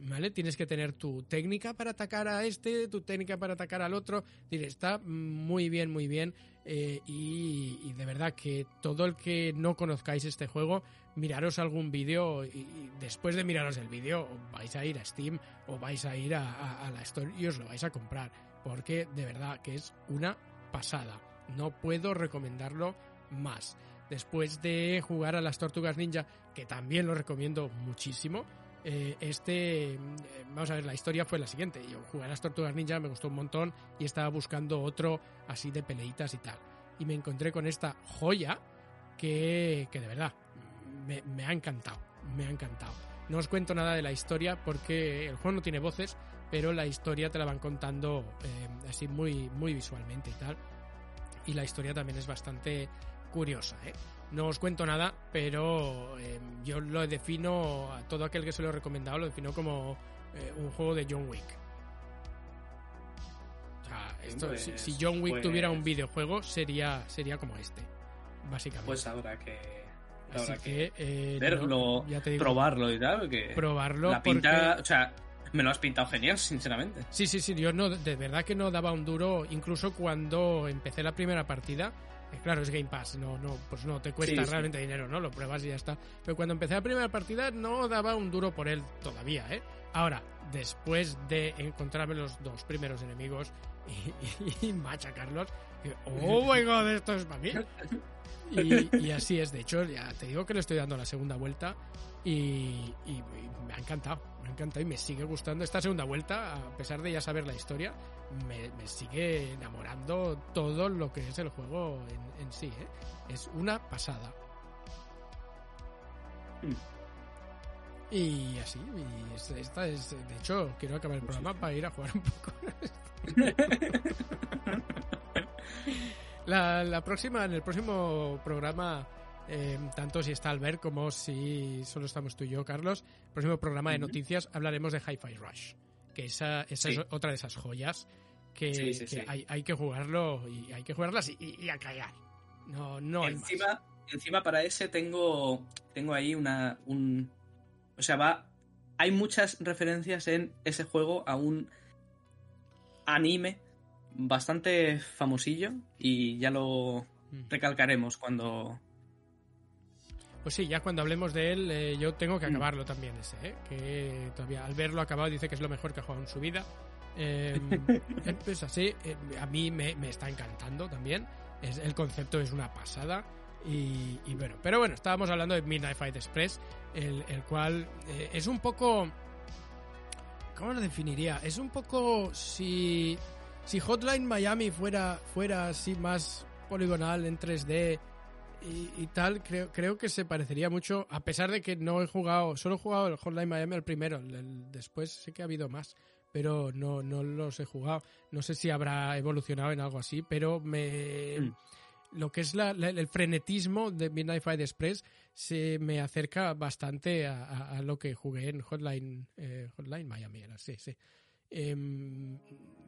Speaker 1: ¿Vale? Tienes que tener tu técnica para atacar a este, tu técnica para atacar al otro. Está muy bien, muy bien. Eh, y, de verdad que todo el que no conozcáis este juego, miraros algún vídeo y, después de miraros el vídeo vais a ir a Steam o vais a ir a, a, a la Store y os lo vais a comprar. Porque de verdad que es una pasada. No puedo recomendarlo más. Después de jugar a las Tortugas Ninja, que también lo recomiendo muchísimo, eh, este, eh, vamos a ver, la historia fue la siguiente. Yo jugué a las Tortugas Ninja, me gustó un montón y estaba buscando otro así de peleitas y tal. Y me encontré con esta joya que, que de verdad me, me, ha encantado, me ha encantado. No os cuento nada de la historia porque el juego no tiene voces, pero la historia te la van contando eh, así muy, muy visualmente y tal. Y la historia también es bastante curiosa, ¿eh? No os cuento nada, pero eh, yo lo defino, a todo aquel que se lo he recomendado, lo defino como eh, un juego de John Wick. O sea, esto, pues, si, si, John Wick pues, tuviera un videojuego, sería, sería como este, básicamente.
Speaker 2: Pues habrá que,
Speaker 1: habrá Así que, que
Speaker 2: eh, verlo, no, digo, probarlo y tal. Porque
Speaker 1: probarlo.
Speaker 2: La pinta, porque... o sea, me lo has pintado genial, sinceramente.
Speaker 1: Sí, sí, sí, yo no, de verdad que no daba un duro, incluso cuando empecé la primera partida claro, es Game Pass, no, no, pues no te cuesta sí, realmente sí. dinero, ¿no? Lo pruebas y ya está. Pero cuando empecé la primera partida no daba un duro por él todavía, ¿eh? Ahora, después de encontrarme los dos primeros enemigos, y, y macha Carlos. que, oh my god, esto es para mí. Y, y así es, de hecho, ya te digo que le estoy dando la segunda vuelta y, me ha encantado, me ha encantado y me sigue gustando esta segunda vuelta, a pesar de ya saber la historia, me, me sigue enamorando todo lo que es el juego en, en sí, ¿eh? es una pasada. Y así, y es- esta es, de hecho, quiero acabar el programa para ir a jugar un poco. La, la próxima, en el próximo programa, eh, tanto si está Albert como si solo estamos tú y yo, Carlos, el próximo programa de noticias hablaremos de Hi-Fi Rush, que esa, esa
Speaker 2: Sí.
Speaker 1: es otra de esas joyas que,
Speaker 2: Sí, sí,
Speaker 1: que
Speaker 2: sí.
Speaker 1: Hay, hay que jugarlo y hay que jugarlas y, y- y a callar. No, no hay más.
Speaker 2: encima, encima para ese tengo, tengo ahí una, un, o sea, va, hay muchas referencias en ese juego a un anime bastante famosillo y ya lo recalcaremos cuando,
Speaker 1: Pues sí, ya cuando hablemos de él, eh, yo tengo que
Speaker 2: Mm.
Speaker 1: acabarlo también ese, ¿eh? que todavía al verlo acabado dice que es lo mejor que ha jugado en su vida. Eh, es así, eh, a mí me, me está encantando también. Es, el concepto es una pasada. Y, y bueno, pero bueno, estábamos hablando de Midnight Fight Express, el, el cual eh, es un poco. ¿Cómo lo definiría? Es un poco si. Si Hotline Miami fuera, fuera así más poligonal en 3D y, y tal, creo, creo que se parecería mucho, a pesar de que no he jugado, solo he jugado el Hotline Miami el primero, el- el- después sé que ha habido más, pero no, no los he jugado. No sé si habrá evolucionado en algo así, pero me...
Speaker 2: Mm.
Speaker 1: Lo que es la- la- el frenetismo de Midnight Fight Express se me acerca bastante a, a- a lo que jugué en Hotline, eh, Hotline Miami, era, sí, sí. Em,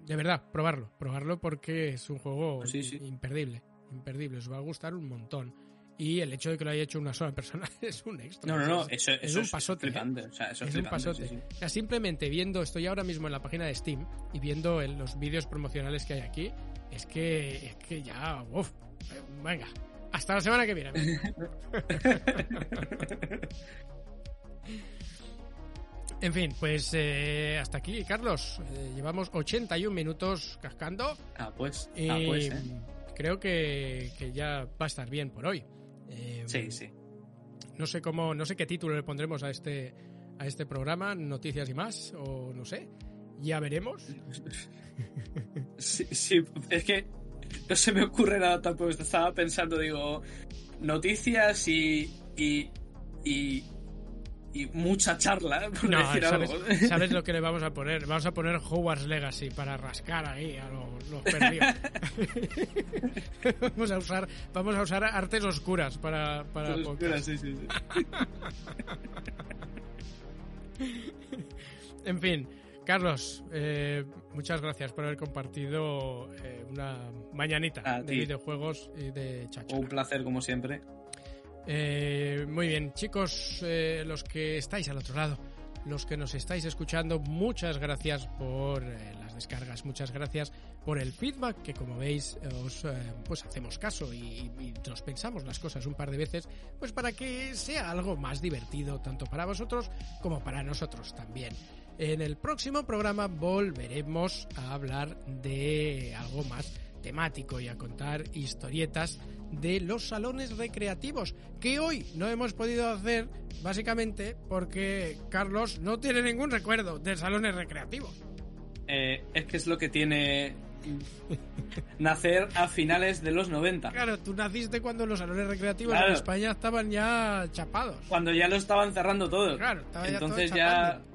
Speaker 1: de verdad, probarlo, probarlo porque es un juego
Speaker 2: Sí, sí.
Speaker 1: imperdible, imperdible, os va a gustar un montón. Y el hecho de que lo haya hecho una sola persona es un extra.
Speaker 2: no, no, no,
Speaker 1: Es-
Speaker 2: eso,
Speaker 1: es un pasote, ¿eh?
Speaker 2: flipante, o sea, eso
Speaker 1: es un pasote.
Speaker 2: sí, sí.
Speaker 1: O sea, simplemente viendo, estoy ahora mismo en la página de Steam y viendo el- los vídeos promocionales que hay aquí, es que, es que ya, uff, venga, hasta la semana que viene. En fin, pues eh, hasta aquí, Carlos. Eh, llevamos 81 minutos cascando
Speaker 2: Ah, pues,
Speaker 1: y
Speaker 2: ah, pues, eh.
Speaker 1: Creo que, que ya va a estar bien por hoy. Eh,
Speaker 2: Sí, sí.
Speaker 1: no sé cómo, no sé qué título le pondremos a este, a este programa, noticias y más, o no sé. Ya veremos.
Speaker 2: Sí, sí, es que no se me ocurre nada tampoco. Estaba pensando, digo, noticias y. y. y, y mucha charla, por
Speaker 1: No,
Speaker 2: decir
Speaker 1: ¿sabes,
Speaker 2: algo.
Speaker 1: sabes lo que le vamos a poner? Vamos a poner Hogwarts Legacy para rascar ahí a los, los perdidos. vamos a usar, vamos a usar artes oscuras para, para podcast.
Speaker 2: sí, sí, sí.
Speaker 1: En fin, Carlos, eh, muchas gracias por haber compartido eh, una mañanita de videojuegos y de chacho.
Speaker 2: Un placer, como siempre.
Speaker 1: Eh, muy bien, chicos, eh, los que estáis al otro lado, los que nos estáis escuchando, muchas gracias por eh, las descargas, muchas gracias por el feedback que como veis os eh, pues hacemos caso y, y nos pensamos las cosas un par de veces pues para que sea algo más divertido tanto para vosotros como para nosotros también. En el próximo programa volveremos a hablar de algo más temático y a contar historietas de los salones recreativos que hoy no hemos podido hacer básicamente porque Carlos no tiene ningún recuerdo de salones recreativos.
Speaker 2: Eh, es que es lo que tiene nacer a finales de los 90.
Speaker 1: Claro, tú naciste cuando los salones recreativos
Speaker 2: Claro.
Speaker 1: en España estaban ya chapados.
Speaker 2: Cuando ya lo estaban cerrando todo.
Speaker 1: Claro, estaba ya todo
Speaker 2: Entonces
Speaker 1: chapando.
Speaker 2: ya.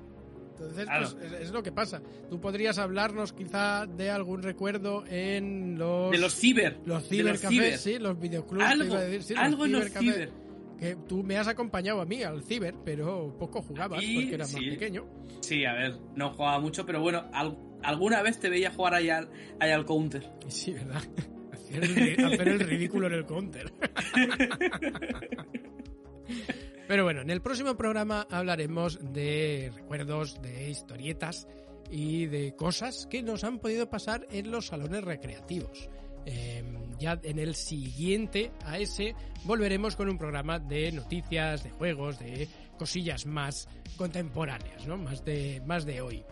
Speaker 1: Entonces,
Speaker 2: Claro.
Speaker 1: pues, es, es lo que pasa. Tú podrías hablarnos quizá de algún recuerdo en los...
Speaker 2: De los ciber.
Speaker 1: Los
Speaker 2: los
Speaker 1: cibercafés,
Speaker 2: ciber.
Speaker 1: sí, los videoclubs,
Speaker 2: Algo,
Speaker 1: decir, sí, los
Speaker 2: algo en los ciber.
Speaker 1: Que tú me has acompañado a mí al ciber, pero poco jugabas porque eras
Speaker 2: sí.
Speaker 1: más pequeño.
Speaker 2: Sí, a ver, no jugaba mucho, pero bueno, al- alguna vez te veía jugar ahí al, ahí al counter.
Speaker 1: Sí, ¿verdad? Hacer el, hacer el ridículo en el counter. Pero bueno, en el próximo programa hablaremos de recuerdos, de historietas y de cosas que nos han podido pasar en los salones recreativos. Eh, ya en el siguiente a ese volveremos con un programa de noticias, de juegos, de cosillas más contemporáneas, ¿no? Más de, más de hoy.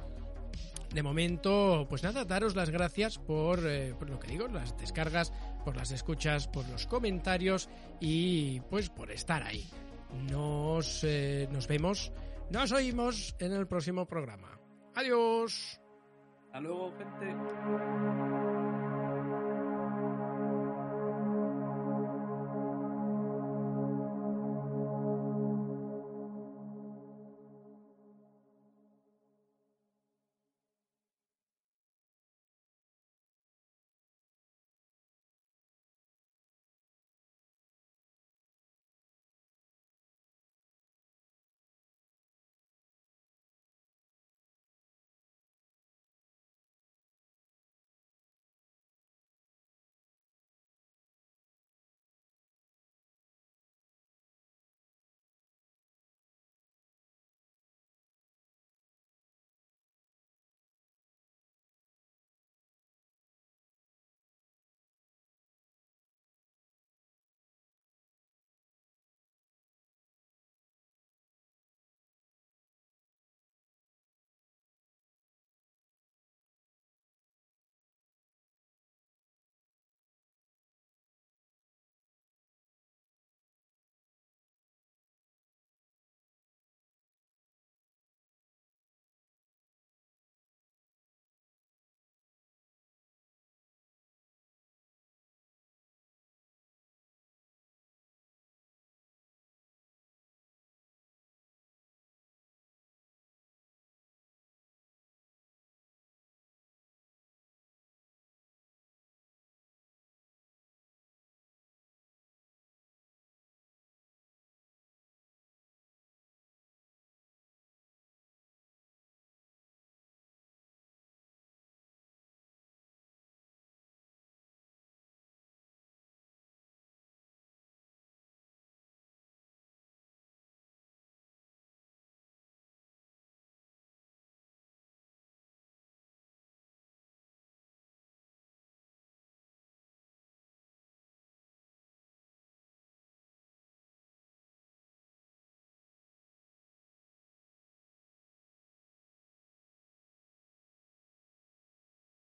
Speaker 1: de momento, pues nada, daros las gracias por, eh, por lo que digo, las descargas, por las escuchas, por los comentarios y pues por estar ahí. Nos, eh, nos vemos, nos oímos en el próximo programa. Adiós.
Speaker 2: Hasta luego, gente.